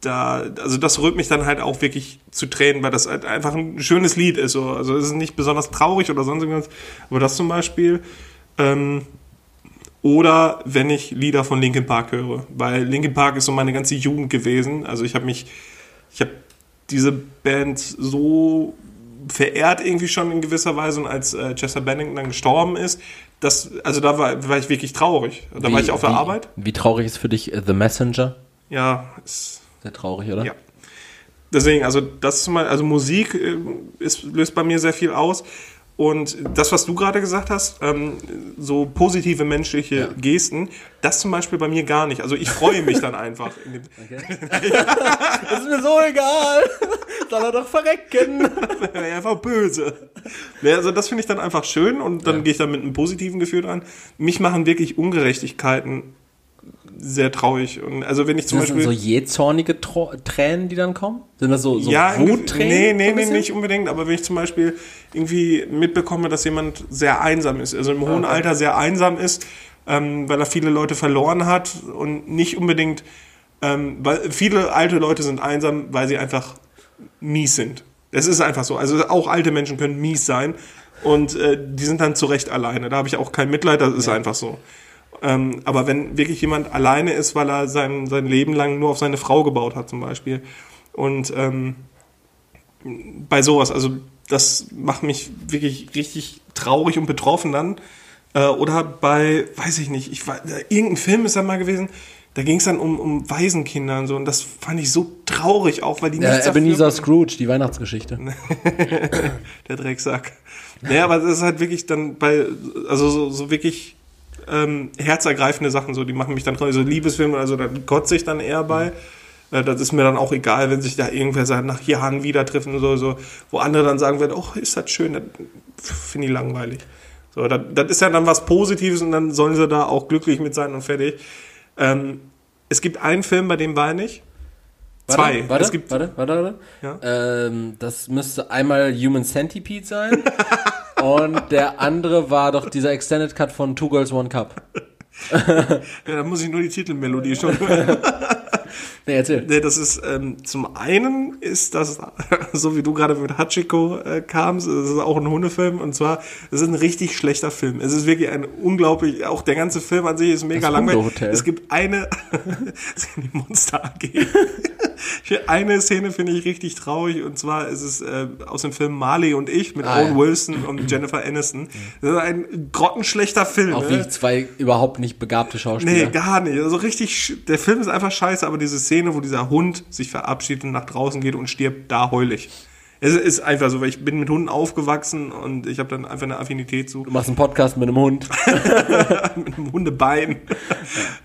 da, also das rührt mich dann halt auch wirklich zu Tränen, weil das halt einfach ein schönes Lied ist. So. Also es ist nicht besonders traurig oder sonst irgendwas, aber das zum Beispiel. Ähm, oder wenn ich Lieder von Linkin Park höre, weil Linkin Park ist so meine ganze Jugend gewesen. Also ich habe mich, ich habe diese Band so verehrt irgendwie schon in gewisser Weise und als äh, Chester Bennington dann gestorben ist, das, also da war, war ich wirklich traurig. Da war ich auf der wie, Arbeit. Wie traurig ist für dich äh, The Messenger? Ja, ist, Sehr traurig, oder? ja. Deswegen, also das ist mal, also Musik äh, ist, löst bei mir sehr viel aus. Und das, was du gerade gesagt hast, ähm, so positive menschliche Ja. Gesten, das zum Beispiel bei mir gar nicht. Also ich freue mich dann einfach. In dem, Das ist mir so egal. Soll er doch verrecken. Wäre einfach böse. Ja, also das finde ich dann einfach schön und dann Ja. gehe ich da mit einem positiven Gefühl dran. Mich machen wirklich Ungerechtigkeiten sehr traurig. Und also wenn ich zum Das sind Beispiel. so jähzornige Tro Tränen, die dann kommen? Sind das so, so ja, Wuttränen? nee, nee, nee, nicht unbedingt, aber wenn ich zum Beispiel irgendwie mitbekomme, dass jemand sehr einsam ist, also im hohen Okay. Alter sehr einsam ist, ähm, weil er viele Leute verloren hat und nicht unbedingt, ähm, weil viele alte Leute sind einsam, weil sie einfach mies sind. Es ist einfach so. Also auch alte Menschen können mies sein und äh, die sind dann zu Recht alleine. Da habe ich auch kein Mitleid, das ist einfach so. Ähm, aber wenn wirklich jemand alleine ist, weil er sein, sein Leben lang nur auf seine Frau gebaut hat zum Beispiel und ähm, bei sowas, also das macht mich wirklich richtig traurig und betroffen dann. Äh, oder bei, weiß ich nicht, ich war, irgendein Film ist da mal gewesen, da ging es dann um, um Waisenkinder und so und das fand ich so traurig auch, weil die Ja, nichts Ebenezer Scrooge, die Weihnachtsgeschichte. der Drecksack. Naja, aber das ist halt wirklich dann bei, also so, so wirklich ähm, herzergreifende Sachen, so, die machen mich dann. So Liebesfilme, also da kotze ich dann eher bei. Äh, Das ist mir dann auch egal, wenn sich da irgendwer sagt, nach Jahren wieder treffen und so, so, wo andere dann sagen werden, oh, ist das schön, das finde ich langweilig. So, das, das ist ja dann was Positives und dann sollen sie da auch glücklich mit sein und fertig. Ähm, es gibt einen Film, bei dem war er nicht. Zwei. Warte, es gibt, warte, warte, warte. Ja. Ähm, das müsste einmal Human Centipede sein. und der andere war doch dieser Extended Cut von Two Girls One Cup. ja, da muss ich nur die Titelmelodie schon hören. Nee, erzähl. Nee, das ist ähm, zum einen ist das, so wie du gerade mit Hachiko äh, kamst, es ist auch ein Hundefilm und zwar, es ist ein richtig schlechter Film. Es ist wirklich ein unglaublich, auch der ganze Film an sich ist mega Das langweilig. Es gibt eine, es die Monster AG. eine Szene finde ich richtig traurig und zwar ist es äh, aus dem Film Marley und ich mit Ah, Owen ja. Wilson und Jennifer Aniston. Das ist ein grottenschlechter Film. Auch ne? wie zwei überhaupt nicht begabte Schauspieler. Nee, gar nicht. Also richtig, der Film ist einfach scheiße, aber diese Szene, wo dieser Hund sich verabschiedet und nach draußen geht und stirbt, da heul ich. Es ist einfach so, weil ich bin mit Hunden aufgewachsen und ich habe dann einfach eine Affinität zu Du machst einen Podcast mit einem Hund. mit einem Hundebein.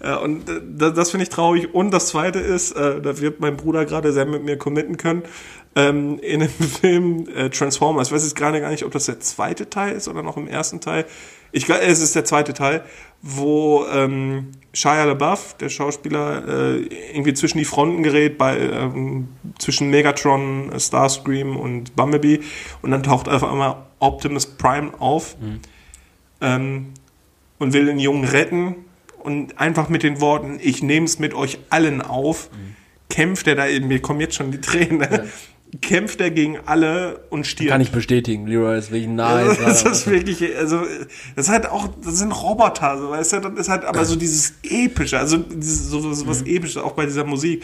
Äh, und äh, das, das finde ich traurig. Und das Zweite ist, äh, da wird mein Bruder gerade sehr mit mir committen können, ähm, in dem Film Transformers. Ich weiß jetzt gerade gar nicht, ob das der zweite Teil ist oder noch im ersten Teil. Ich glaube, es ist der zweite Teil, wo ähm, Shia LaBeouf, der Schauspieler, äh, irgendwie zwischen die Fronten gerät, bei, ähm, zwischen Megatron, Starscream und Bumblebee. Und dann taucht auf einmal Optimus Prime auf ähm, und will den Jungen retten. Und einfach mit den Worten, ich nehme es mit euch allen auf, kämpft er da eben, mir kommen jetzt schon die Tränen, ne? Kämpft er gegen alle und stirbt. Kann ich bestätigen. Leroy ist wirklich nahe. Also, das ist wirklich, also, das ist halt auch, das sind Roboter, so, weißt du, das ist halt aber so dieses Epische, also, dieses, so, so Mhm. was Episches, auch bei dieser Musik,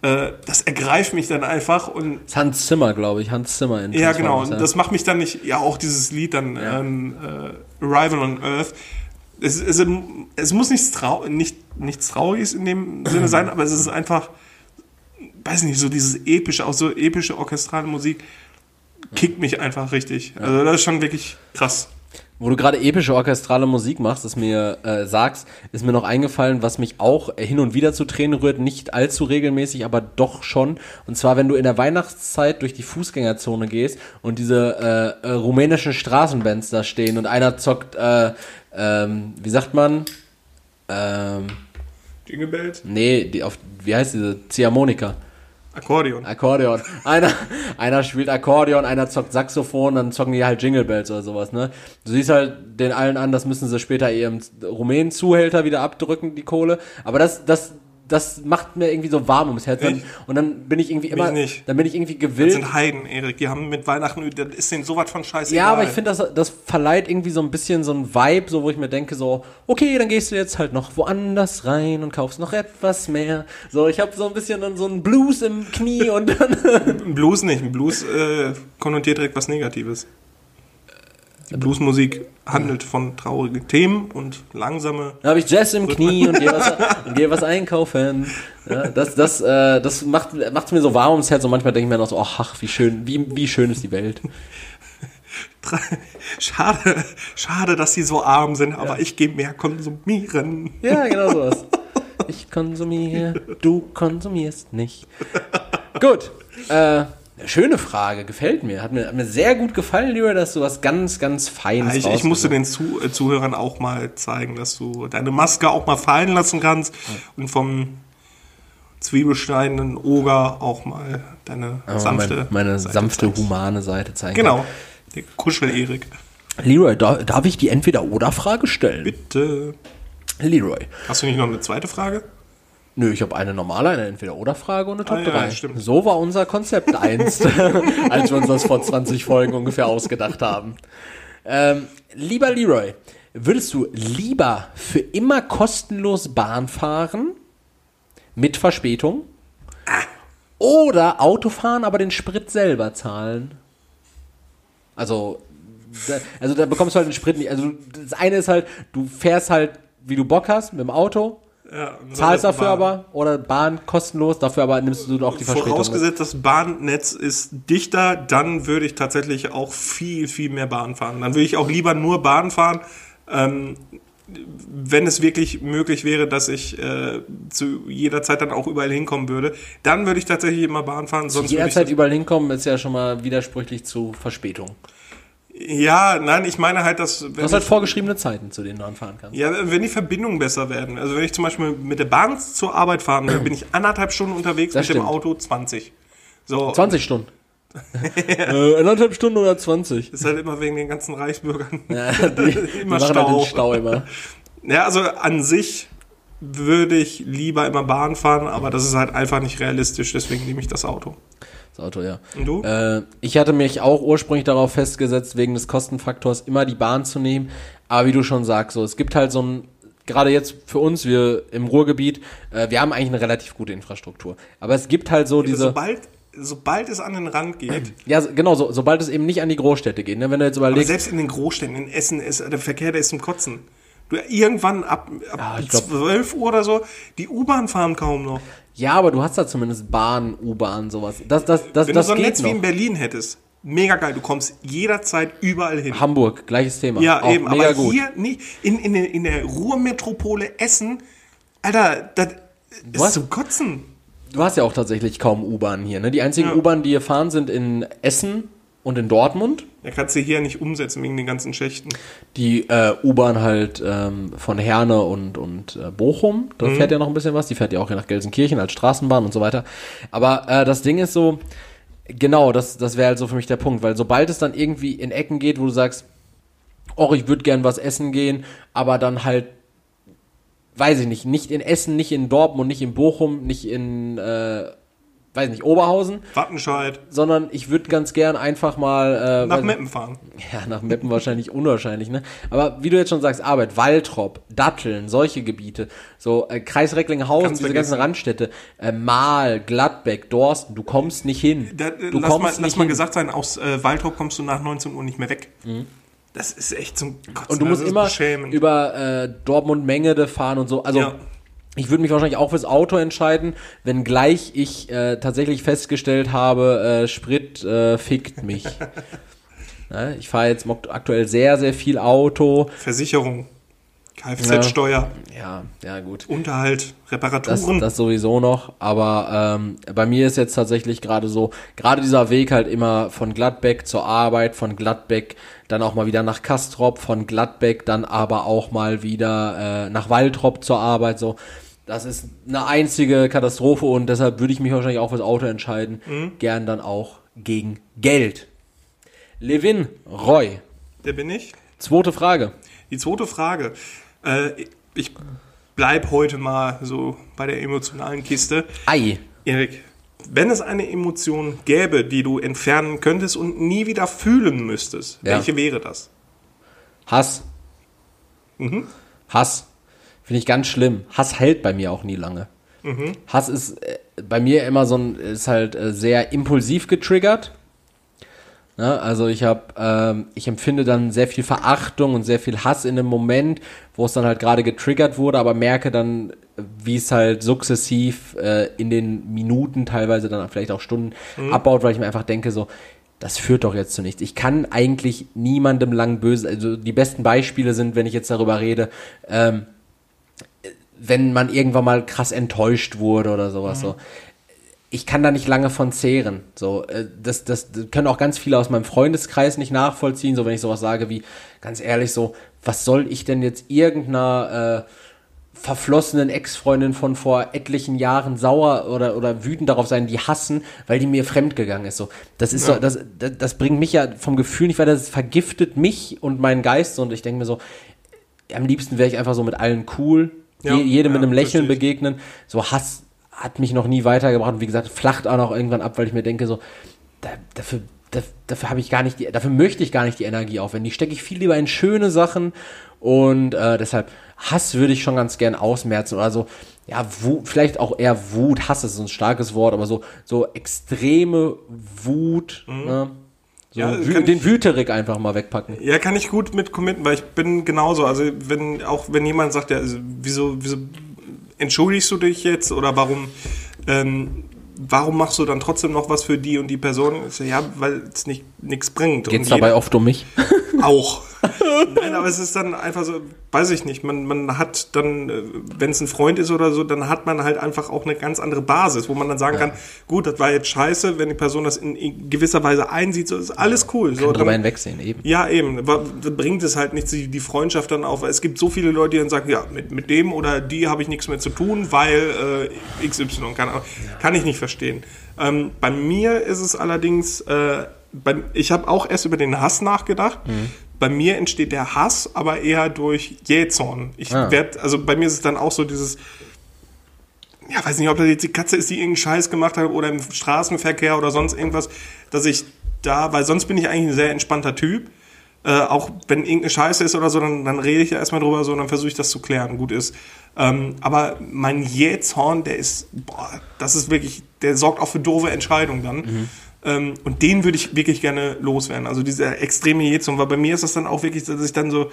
äh, das ergreift mich dann einfach und, Das ist Hans Zimmer, glaube ich. Hans Zimmer in ja, genau, Transformers, das macht mich dann nicht, ja, auch dieses Lied dann, Ja. ähm, äh, Arrival on Earth, es, es, es muss nichts, trau nicht, nichts Trauriges in dem Sinne sein, aber es ist einfach, weiß nicht, so dieses epische, auch so epische orchestrale Musik, kickt mich einfach richtig. Also das ist schon wirklich krass. Wo du gerade epische orchestrale Musik machst, das mir äh, sagst, ist mir noch eingefallen, was mich auch hin und wieder zu Tränen rührt, nicht allzu regelmäßig, aber doch schon. Und zwar, wenn du in der Weihnachtszeit durch die Fußgängerzone gehst und diese äh, äh, rumänischen Straßenbands da stehen und einer zockt, äh, ähm, wie sagt man? Ähm, Jingle Bells, nee, die auf, wie heißt diese? Ziehharmonika. Akkordeon. Akkordeon. Einer, einer spielt Akkordeon, einer zockt Saxophon, dann zocken die halt Jingle Bells oder sowas, ne? Du siehst halt den allen an, das müssen sie später ihrem Rumänen-Zuhälter wieder abdrücken, die Kohle. Aber das, das, das macht mir irgendwie so warm ums Herz. Echt? Und dann bin ich irgendwie immer, ich nicht. dann bin ich irgendwie Das gewillt. sind Heiden, Erik. Die haben mit Weihnachten, das ist denen sowas von scheiße. Ja, aber ich finde, das, das verleiht irgendwie so ein bisschen so ein Vibe, so wo ich mir denke, so, okay, dann gehst du jetzt halt noch woanders rein und kaufst noch etwas mehr. So, ich habe so ein bisschen dann so einen Blues im Knie und dann. Blues nicht. Blues äh, konnotiert direkt was Negatives. Bluesmusik handelt von traurigen Themen und langsame. Dann habe ich Jazz im Knie und gehe was, und geh was einkaufen. Ja, das das, äh, das macht macht's mir so warm ums Herz und manchmal denke ich mir noch so, ach, wie schön, wie, wie schön ist die Welt. Schade, schade, dass sie so arm sind, aber ich gehe mehr konsumieren. Ja, genau sowas. Ich konsumiere, du konsumierst nicht. Gut. Äh, Schöne Frage, gefällt mir. Hat mir, hat mir sehr gut gefallen, lieber, dass du was ganz, ganz Feines Ich, ich musste den Zu äh, Zuhörern auch mal zeigen, dass du deine Maske auch mal fallen lassen kannst und vom zwiebelschneidenden Oger auch mal deine Aber sanfte meine, meine sanfte, zeigst. humane Seite zeigen. Genau. Der Kuschel-Erik. Leroy, da, darf ich die Entweder-Oder-Frage stellen? Bitte. Leroy. Hast du nicht noch eine zweite Frage? Nö, ich habe eine normale, eine Entweder-Oder-Frage und eine Top Ah, ja, 3. stimmt. So war unser Konzept einst, als wir uns das vor 20 Folgen ungefähr ausgedacht haben. Ähm, lieber Leroy, würdest du lieber für immer kostenlos Bahn fahren mit Verspätung oder Auto fahren, aber den Sprit selber zahlen? Also, da, also da bekommst du halt den Sprit nicht. Also das eine ist halt, du fährst halt, wie du Bock hast, mit dem Auto, Ja, zahlst dafür Bahn. aber oder Bahn kostenlos, dafür aber nimmst du auch die Verspätung. Vorausgesetzt, das Bahnnetz ist dichter, dann würde ich tatsächlich auch viel, viel mehr Bahn fahren. Dann würde ich auch lieber nur Bahn fahren. Ähm, wenn es wirklich möglich wäre, dass ich äh, zu jeder Zeit dann auch überall hinkommen würde, dann würde ich tatsächlich immer Bahn fahren. Sonst ich Jederzeit das, überall hinkommen ist ja schon mal widersprüchlich zu Verspätung. Ja, nein, ich meine halt, dass wenn Du hast halt vorgeschriebene Zeiten, zu denen du anfahren kannst. Ja, wenn die Verbindungen besser werden. Also wenn ich zum Beispiel mit der Bahn zur Arbeit fahren will, bin ich anderthalb Stunden unterwegs, Das mit dem stimmt. Auto 20. So, 20 Stunden. äh, eineinhalb Stunden oder 20? ist halt immer wegen den ganzen Reichsbürgern. Ja, die, die Immer halt Stau. den Stau immer. Ja, also an sich würde ich lieber immer Bahn fahren, aber das ist halt einfach nicht realistisch, deswegen nehme ich das Auto. Das Auto, ja. Und du? Äh, ich hatte mich auch ursprünglich darauf festgesetzt, wegen des Kostenfaktors immer die Bahn zu nehmen. Aber wie du schon sagst, so, es gibt halt so ein, gerade jetzt für uns, wir im Ruhrgebiet, äh, wir haben eigentlich eine relativ gute Infrastruktur. Aber es gibt halt so diese. sobald, sobald es an den Rand geht, Ja, genau, so, sobald es eben nicht an die Großstädte geht. Ne? Wenn du jetzt aber überlegst, selbst in den Großstädten, in Essen, ist der Verkehr, der ist zum Kotzen. Du, irgendwann ab, ab Ja, ich glaub- 12 Uhr oder so, die U-Bahn fahren kaum noch. Ja, aber du hast da zumindest Bahn, U-Bahn, sowas. Das, das, das, Wenn das du so ein geht Netz wie in noch. Berlin hättest, mega geil, du kommst jederzeit überall hin. Hamburg, gleiches Thema. Ja, Auch eben, mega aber gut. hier nicht. In, in, der- in der Ruhrmetropole Essen, Alter, das ist Was? zum Kotzen. Du hast ja auch tatsächlich kaum U-Bahn hier. Ne? Die einzigen Ja. U-Bahnen, die hier fahren, sind in Essen und in Dortmund. Da kannst du hier nicht umsetzen wegen den ganzen Schächten. Die äh, U-Bahn halt ähm, von Herne und, und äh, Bochum, da Mhm. fährt ja noch ein bisschen was. Die fährt ja auch hier nach Gelsenkirchen als Straßenbahn und so weiter. Aber äh, das Ding ist so, genau, das, das wäre halt so für mich der Punkt, weil sobald es dann irgendwie in Ecken geht, wo du sagst, oh, ich würde gern was essen gehen, aber dann halt, weiß ich nicht, nicht in Essen, nicht in Dortmund, nicht in Bochum, nicht in, äh, weiß nicht, Oberhausen, Wattenscheid, sondern ich würde ganz gern einfach mal äh, nach Meppen fahren. ja, nach Meppen wahrscheinlich unwahrscheinlich, ne? Aber wie du jetzt schon sagst, Arbeit, Waltrop, Datteln, solche Gebiete, so äh, Kreis Recklinghausen, Kannst diese vergessen. ganzen Randstädte, äh, Mahl, Gladbeck, Dorsten, du kommst nicht hin. Da, äh, du lass kommst mal, nicht lass mal hin. gesagt sein, aus äh, Waldrop kommst du nach 19 Uhr nicht mehr weg. Das ist echt zum Kotzen. Und du musst immer beschämend. über äh, Dortmund-Mengede fahren und so. Also Ja. Ich würde mich wahrscheinlich auch fürs Auto entscheiden, wenngleich ich äh, tatsächlich festgestellt habe, äh, Sprit äh, fickt mich. ne? Ich fahre jetzt aktuell sehr, sehr viel Auto. Versicherung, Kfz-Steuer, Ja, ja gut. Unterhalt, Das, Reparaturen. das sowieso noch, aber ähm, bei mir ist jetzt tatsächlich gerade so, gerade dieser Weg halt immer von Gladbeck zur Arbeit, von Gladbeck dann auch mal wieder nach Kastrop, von Gladbeck dann aber auch mal wieder äh, nach Waltrop zur Arbeit, so. Das ist eine einzige Katastrophe und deshalb würde ich mich wahrscheinlich auch fürs Auto entscheiden. Gern dann auch gegen Geld. Levin Roy. Der bin ich. Zweite Frage. Die zweite Frage. Äh, ich bleib heute mal so bei der emotionalen Kiste. Ei. Erik, wenn es eine Emotion gäbe, die du entfernen könntest und nie wieder fühlen müsstest, Ja. welche wäre das? Hass. Mhm. Hass. Finde ich ganz schlimm. Hass hält bei mir auch nie lange. Mhm. Hass ist äh, bei mir immer so ein, ist halt äh, sehr impulsiv getriggert. Ne? Also ich habe, ähm, ich empfinde dann sehr viel Verachtung und sehr viel Hass in dem Moment, wo es dann halt gerade getriggert wurde, aber merke dann, wie es halt sukzessiv äh, in den Minuten, teilweise dann vielleicht auch Stunden abbaut, weil ich mir einfach denke so, das führt doch jetzt zu nichts. Ich kann eigentlich niemandem lang böse, also die besten Beispiele sind, wenn ich jetzt darüber rede, ähm, wenn man irgendwann mal krass enttäuscht wurde oder sowas so. Ich kann da nicht lange von zehren. So, äh, das, das, das können auch ganz viele aus meinem Freundeskreis nicht nachvollziehen. So, wenn ich sowas sage wie, ganz ehrlich, so, was soll ich denn jetzt irgendeiner äh, verflossenen Ex-Freundin von vor etlichen Jahren sauer oder, oder wütend darauf sein, die hassen, weil die mir fremdgegangen ist. So, das ist ja. so, das, das, das bringt mich ja vom Gefühl nicht weiter, das vergiftet mich und meinen Geist und ich denke mir so, am liebsten wäre ich einfach so mit allen cool, ja, je, jedem ja, mit einem Lächeln begegnen. So Hass hat mich noch nie weitergebracht und wie gesagt, flacht auch noch irgendwann ab, weil ich mir denke so, da, dafür dafür habe ich gar nicht die, dafür möchte ich gar nicht die Energie aufwenden. Die stecke ich viel lieber in schöne Sachen und äh, deshalb Hass würde ich schon ganz gern ausmerzen oder so, ja, Wut, vielleicht auch eher Wut, Hass ist so ein starkes Wort, aber so, so extreme Wut, mhm. ne? So ja, den Wüterik einfach mal wegpacken. Ja, kann ich gut mit committen, weil ich bin genauso. Also wenn, auch wenn jemand sagt, ja, also, wieso, wieso entschuldigst du dich jetzt oder warum, ähm, warum machst du dann trotzdem noch was für die und die Person? So, ja, weil es nicht nichts bringt. Geht es dabei oft um mich? Auch. Nein, aber es ist dann einfach so, weiß ich nicht, man, man hat dann, äh, wenn es ein Freund ist oder so, dann hat man halt einfach auch eine ganz andere Basis, wo man dann sagen ja. kann, gut, das war jetzt scheiße, wenn die Person das in, in gewisser Weise einsieht, so ist alles cool. Kann so, drüber hinwegsehen, eben. Ja, eben. Aber bringt es halt nichts, die, Freundschaft dann auf. Es gibt so viele Leute, die dann sagen, ja, mit, mit dem oder die habe ich nichts mehr zu tun, weil äh, XY, kann, kann ich nicht verstehen. Ähm, bei mir ist es allerdings, äh, bei, ich habe auch erst über den Hass nachgedacht. Mhm bei mir entsteht der Hass, aber eher durch Jähzorn. Ich ah. werde, also bei mir ist es dann auch so dieses, ja, weiß nicht, ob das jetzt die Katze ist, die irgendeinen Scheiß gemacht hat oder im Straßenverkehr oder sonst irgendwas, dass ich da, weil sonst bin ich eigentlich ein sehr entspannter Typ. Äh, auch wenn irgendeine Scheiße ist oder so, dann, dann rede ich ja erstmal drüber so und dann versuche ich das zu klären. Gut ist. Ähm, aber mein Jähzorn, der ist, boah, das ist wirklich, der sorgt auch für doofe Entscheidungen dann. Mhm. Ähm, und den würde ich wirklich gerne loswerden. Also dieser extreme Jezum, weil bei mir ist das dann auch wirklich, dass ich dann so,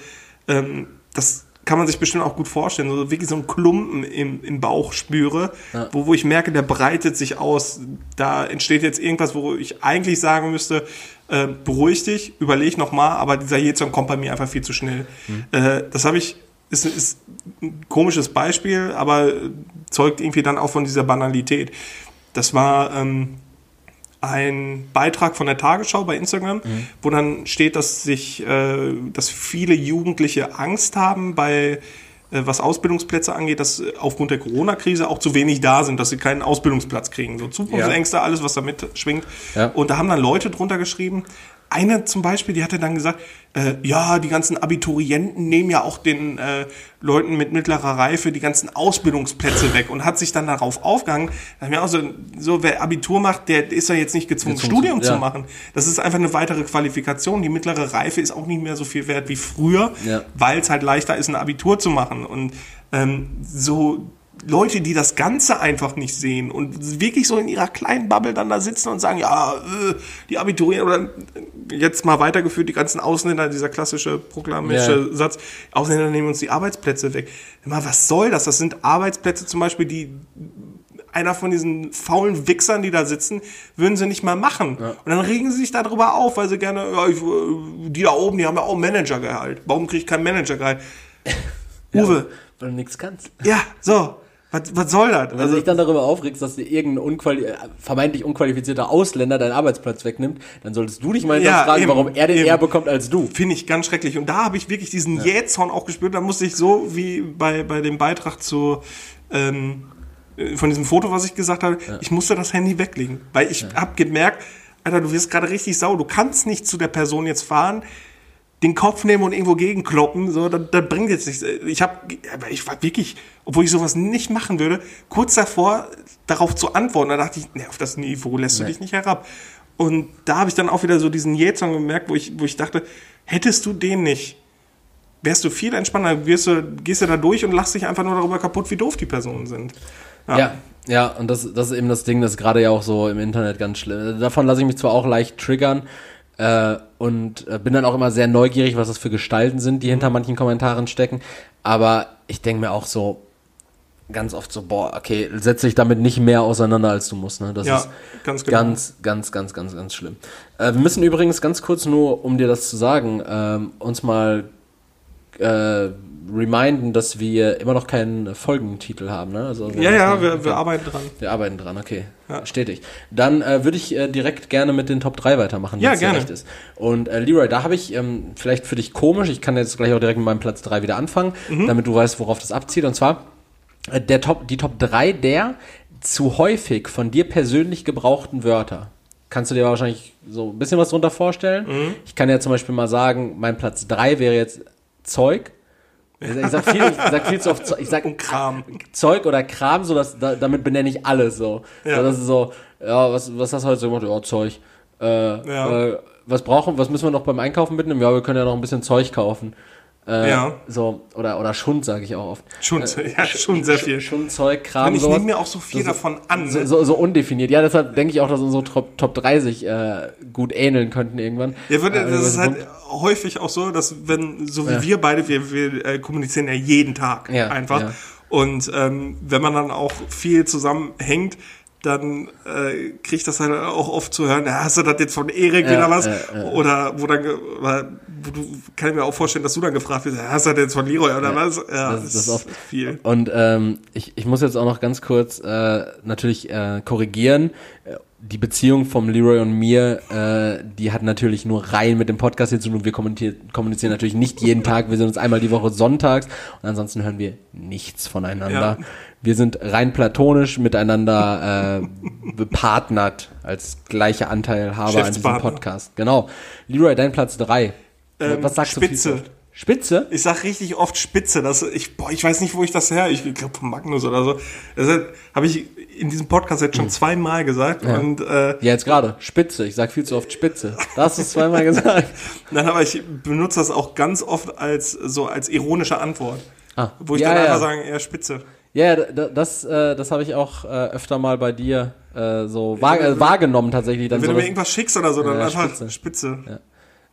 ähm, das kann man sich bestimmt auch gut vorstellen, so wirklich so einen Klumpen im, im Bauch spüre, ja. wo, wo ich merke, der breitet sich aus. Da entsteht jetzt irgendwas, wo ich eigentlich sagen müsste, äh, beruhig dich, überleg nochmal, aber dieser Jezum kommt bei mir einfach viel zu schnell. Mhm. Äh, das habe ich, ist, ist ein komisches Beispiel, aber zeugt irgendwie dann auch von dieser Banalität. Das war, ähm, ein Beitrag von der Tagesschau bei Instagram, mhm. wo dann steht, dass sich, äh, dass viele Jugendliche Angst haben bei äh, was Ausbildungsplätze angeht, dass aufgrund der Corona-Krise auch zu wenig da sind, dass sie keinen Ausbildungsplatz kriegen. So Zukunftsängste, ja. alles, was da mitschwingt. Ja. Und da haben dann Leute drunter geschrieben, eine zum Beispiel, die hatte dann gesagt, äh, ja, die ganzen Abiturienten nehmen ja auch den äh, Leuten mit mittlerer Reife die ganzen Ausbildungsplätze weg und hat sich dann darauf aufgehangen. Da mir auch so, so, wer Abitur macht, der ist ja jetzt nicht gezwungen, jetzt Studium zu, ja. zu machen. Das ist einfach eine weitere Qualifikation. Die mittlere Reife ist auch nicht mehr so viel wert wie früher, ja. weil es halt leichter ist, ein Abitur zu machen. Und ähm, so Leute, die das Ganze einfach nicht sehen und wirklich so in ihrer kleinen Bubble dann da sitzen und sagen, ja, äh, die Abiturienten oder jetzt mal weitergeführt, die ganzen Ausländer, dieser klassische proklamische ja. Satz, Ausländer nehmen uns die Arbeitsplätze weg. Immer, was soll das? Das sind Arbeitsplätze zum Beispiel, die einer von diesen faulen Wichsern, die da sitzen, würden sie nicht mal machen. Ja. Und dann regen sie sich darüber auf, weil sie gerne, ja, ich, äh, die da oben, die haben ja auch Managergehalt. Warum kriege ich kein Managergehalt? Uwe. Ja, weil du nichts kannst. Ja, so. Was, was soll das? Wenn also, du dich dann darüber aufregst, dass dir irgendein unquali vermeintlich unqualifizierter Ausländer deinen Arbeitsplatz wegnimmt, dann solltest du dich mal ja, fragen, eben, warum er den eben. eher bekommt als du. Finde ich ganz schrecklich. Und da habe ich wirklich diesen ja. Jähzorn auch gespürt. Da musste ich so wie bei, bei dem Beitrag zu ähm, von diesem Foto, was ich gesagt habe, ja. ich musste das Handy weglegen. Weil ich ja. habe gemerkt, Alter, du wirst gerade richtig sauer. Du kannst nicht zu der Person jetzt fahren, den Kopf nehmen und irgendwo gegenkloppen, so, das, das bringt jetzt nichts. Ich habe, ich war wirklich, obwohl ich sowas nicht machen würde, kurz davor darauf zu antworten. Da dachte ich, nee, auf das Niveau lässt nee. du dich nicht herab. Und da habe ich dann auch wieder so diesen Jähzorn gemerkt, wo ich, wo ich dachte, hättest du den nicht, wärst du viel entspannter, wirst du, gehst du da durch und lachst dich einfach nur darüber kaputt, wie doof die Personen sind. Ja. ja. Ja, und das, das ist eben das Ding, das gerade ja auch so im Internet ganz schlimm. Davon lasse ich mich zwar auch leicht triggern, äh, und äh, bin dann auch immer sehr neugierig, was das für Gestalten sind, die hinter manchen Kommentaren stecken. Aber ich denke mir auch so ganz oft so, boah, okay, setze dich damit nicht mehr auseinander, als du musst. Ne? Das ja, ist ganz, genau. ganz, ganz, ganz, ganz, ganz schlimm. Äh, wir müssen übrigens ganz kurz nur, um dir das zu sagen, ähm, uns mal äh, reminden, dass wir immer noch keinen Folgentitel haben, ne? Also, Ja, ja, wir, wir arbeiten dran. wir arbeiten dran, okay. Ja. Stetig. Dann äh, würde ich äh, direkt gerne mit den Top 3 weitermachen, Ja, wenn's dir gerne. recht ist. Und äh, Leroy, da habe ich ähm, vielleicht für dich komisch, ich kann jetzt gleich auch direkt mit meinem Platz 3 wieder anfangen, Mhm. damit du weißt, worauf das abzieht. Und zwar äh, der Top, die Top 3 der zu häufig von dir persönlich gebrauchten Wörter. Kannst du dir wahrscheinlich so ein bisschen was drunter vorstellen? Mhm. Ich kann ja zum Beispiel mal sagen, mein Platz 3 wäre jetzt Zeug. Ich sag, viel, ich sag viel zu oft, Zeug. ich sag Und Kram. Zeug oder Kram, so dass, da, damit benenne ich alles so. Ja. so. Das ist so, ja, was, was hast du heute so gemacht? Ja, Zeug. Äh, Ja. äh, was brauchen, was müssen wir noch beim Einkaufen mitnehmen? Ja, wir können ja noch ein bisschen Zeug kaufen. Äh, Ja. So, oder, oder Schund, sage ich auch oft. Schon, ja, schon sehr viel. Schund, Zeug, Kram, Und ich nehme mir auch so viel davon an. so, Ne? so, so undefiniert. Ja, deshalb denke ich auch, dass unsere Top, Top 3 sich äh, gut ähneln könnten irgendwann. Ja, wird, Äh, das ist halt häufig auch so, dass wenn, so wie Ja. wir beide, wir, wir äh, kommunizieren ja jeden Tag Ja, einfach. ja. Und ähm, wenn man dann auch viel zusammenhängt, dann äh, kriegt das halt auch oft zu hören, ja, hast du das jetzt von Erik Ja, wieder was? ja, ja. Oder wo dann, weil- wo du, kann ich mir auch vorstellen, dass du dann gefragt wirst, ja, hast du das jetzt von Leroy oder was? Ja, das- das ist oft- viel. Und ähm, ich, ich muss jetzt auch noch ganz kurz äh, natürlich äh, korrigieren. Äh, Die Beziehung vom Leroy und mir, äh, die hat natürlich nur rein mit dem Podcast hier zu tun. Wir kommunizieren, natürlich nicht jeden Tag. Wir sehen uns einmal die Woche sonntags und ansonsten hören wir nichts voneinander. Ja. Wir sind rein platonisch miteinander äh, bepartnert als gleiche Anteilhaber an diesem. Podcast. Genau. Leroy, dein Platz drei. Ähm, Was sagst du? Spitze. zu oft? Spitze? Ich sag richtig oft Spitze. Das, ich, boah, ich weiß nicht, wo ich das her. Ich glaube von Magnus oder so. Das habe ich in diesem Podcast jetzt schon Hm. zweimal gesagt. Und äh, Ja, jetzt gerade. Spitze. Ich sag viel zu oft Spitze. Da hast du es zweimal gesagt. Nein, aber ich benutze das auch ganz oft als so als ironische Antwort. Ah, Wo ich ja, dann ja. einfach sage, eher Spitze. Ja, da- das, äh, das habe ich auch äh, öfter mal bei dir äh, so wahr, äh, wahrgenommen tatsächlich. Dann Wenn so du mir irgendwas schickst oder so, dann Ja, einfach Spitze. Spitze.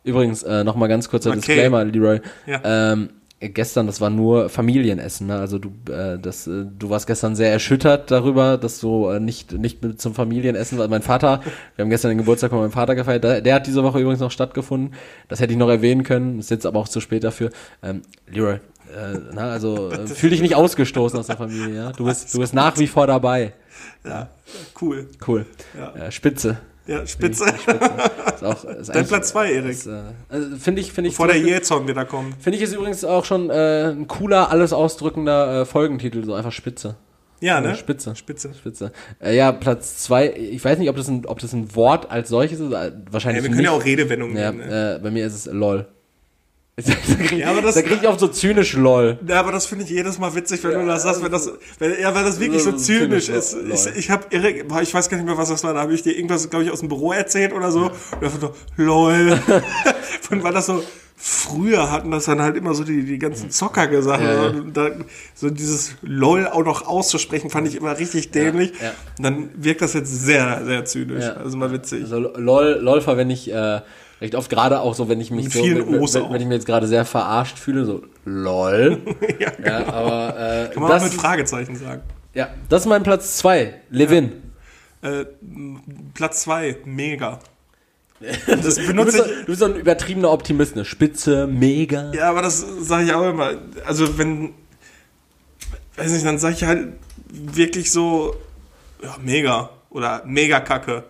Übrigens, äh, nochmal ganz kurzer Okay. Disclaimer, Leroy. Ja. Ähm, gestern, das war nur Familienessen, ne? Also du, äh, das, äh, du warst gestern sehr erschüttert darüber, dass du äh, nicht, nicht mit zum Familienessen, weil mein Vater, wir haben gestern den Geburtstag von meinem Vater gefeiert, der, der hat diese Woche übrigens noch stattgefunden. Das hätte ich noch erwähnen können, ist jetzt aber auch zu spät dafür. Ähm, Leroy, äh, na, also äh, fühl dich nicht ausgestoßen aus der Familie, ja? Du bist, du bist nach wie vor dabei. Ja, cool. Cool. Ja. Äh, Spitze. Ja, Spitze. Ist auch, ist Dein Platz zwei, Erik. ist, äh, also Finde ich, finde ich, zum der Jäh-Song wieder kommt. finde ich ist übrigens auch schon äh, ein cooler, alles ausdrückender äh, Folgentitel, so einfach Spitze. Ja, ne? Spitze. Spitze. Spitze. Äh, ja, Platz zwei. ich weiß nicht, ob das ein, ob das ein Wort als solches ist, äh, Ja, wahrscheinlich wir können nicht. ja auch Redewendungen ja, nehmen. Ne? äh, bei mir ist es LOL. da krieg, Ja, aber das- da krieg ich auch so zynisch LOL. Ja, aber das finde ich jedes Mal witzig, wenn du das sagst, wenn das, wenn, ja, weil das wirklich so So zynisch ist. lol. Ich, ich habe boah, ich weiß gar nicht mehr, was das war, da habe ich dir irgendwas, glaube ich, aus dem Büro erzählt oder so. Und einfach so, lol. Und weil das so, früher hatten das dann halt immer so die, die ganzen Zocker gesagt. Ja, ja. Und dann, so dieses lol auch noch auszusprechen, fand ich immer richtig dämlich. ja. Und dann wirkt das jetzt sehr, sehr zynisch. Ja. Also mal witzig. Also LOL, LOL verwende ich äh, recht oft, gerade auch so, wenn ich mich so, wenn, wenn, auch. wenn ich mich jetzt gerade sehr verarscht fühle, so LOL. ja, ja, aber äh, Kann man auch das, mit Fragezeichen sagen. ja, das ist mein Platz zwei. Levin. Äh, m, Platz zwei, mega. Du Das bist, benutze du bist so ein übertriebener Optimist, ne? Spitze, mega. Ja, aber das sage ich auch immer. Also wenn, weiß nicht, dann sage ich halt wirklich so, ja, mega oder mega kacke.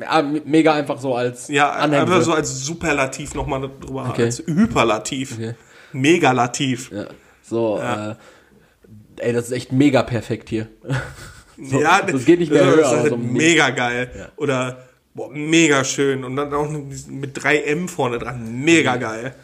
Ja, me- mega einfach so als Ja, Anhängsel. einfach so als Superlativ nochmal drüber, Okay. als Hyperlativ. Okay. Megalativ. Ja, so, Ja. Äh, ey, das ist echt mega perfekt hier. So, ja, das geht nicht mehr das höher. ist halt also mega geil. Ja. Oder boah, mega schön. Und dann auch mit 3M vorne dran. Mega geil.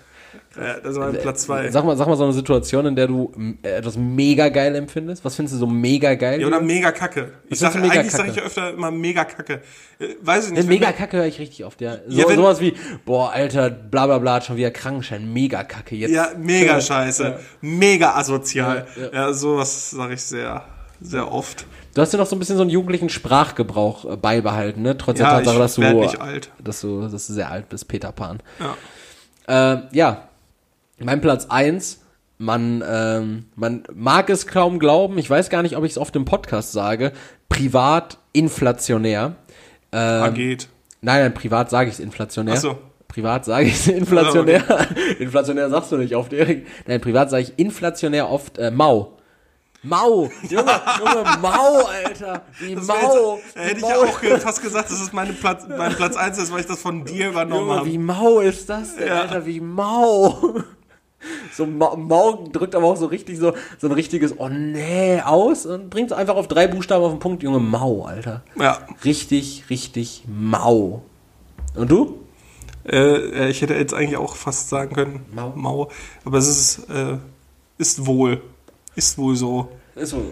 Ja, das war Platz zwei. Sag mal, sag mal so eine Situation, in der du äh, etwas mega geil empfindest. Was findest du so mega geil? Ja, oder mega kacke. Ich Was sag, ist mega eigentlich sage ich ja öfter immer mega kacke. Äh, Weiß ich Ja, nicht. mega kacke höre ich richtig oft, ja. So, Ja, wenn- sowas wie, boah, Alter, bla bla bla, hat schon wieder Krankenschein, mega kacke. Jetzt, Ja, mega scheiße. ja. Mega asozial. Ja, Ja, ja. sowas sage ich sehr, sehr oft. Du hast ja noch so ein bisschen so einen jugendlichen Sprachgebrauch äh, beibehalten, ne? Trotz der Tatsache, ich dass du, nicht alt. dass du, dass du sehr alt bist, Peter Pan. Ja. Äh, ja, mein Platz eins. Man, ähm, man mag es kaum glauben, ich weiß gar nicht, ob ich es oft im Podcast sage, privat inflationär. Ähm, Ah, geht. Nein, nein, privat sage ich es inflationär. Ach so. privat sage ich inflationär. inflationär sagst du nicht oft, Erik. Nein, privat sage ich inflationär oft äh, Mau. Mau, Junge, Junge, Mau, Alter, wie Das Mau. Jetzt, wie hätte ich Mau. ja auch fast gesagt, dass es meine Platz, mein Platz 1 ist, weil ich das von dir übernommen Junge, habe. wie mau ist das denn, Ja. Alter, wie mau. So mau, mau drückt aber auch so richtig so, so ein richtiges Oh nee aus und bringt es einfach auf drei Buchstaben auf den Punkt, Junge, mau, Alter. Ja, Richtig, richtig mau. Und du? äh, ich hätte jetzt eigentlich auch fast sagen können, Mau. Mau. Aber es ist, äh, ist wohl. Ist wohl so. Ist so.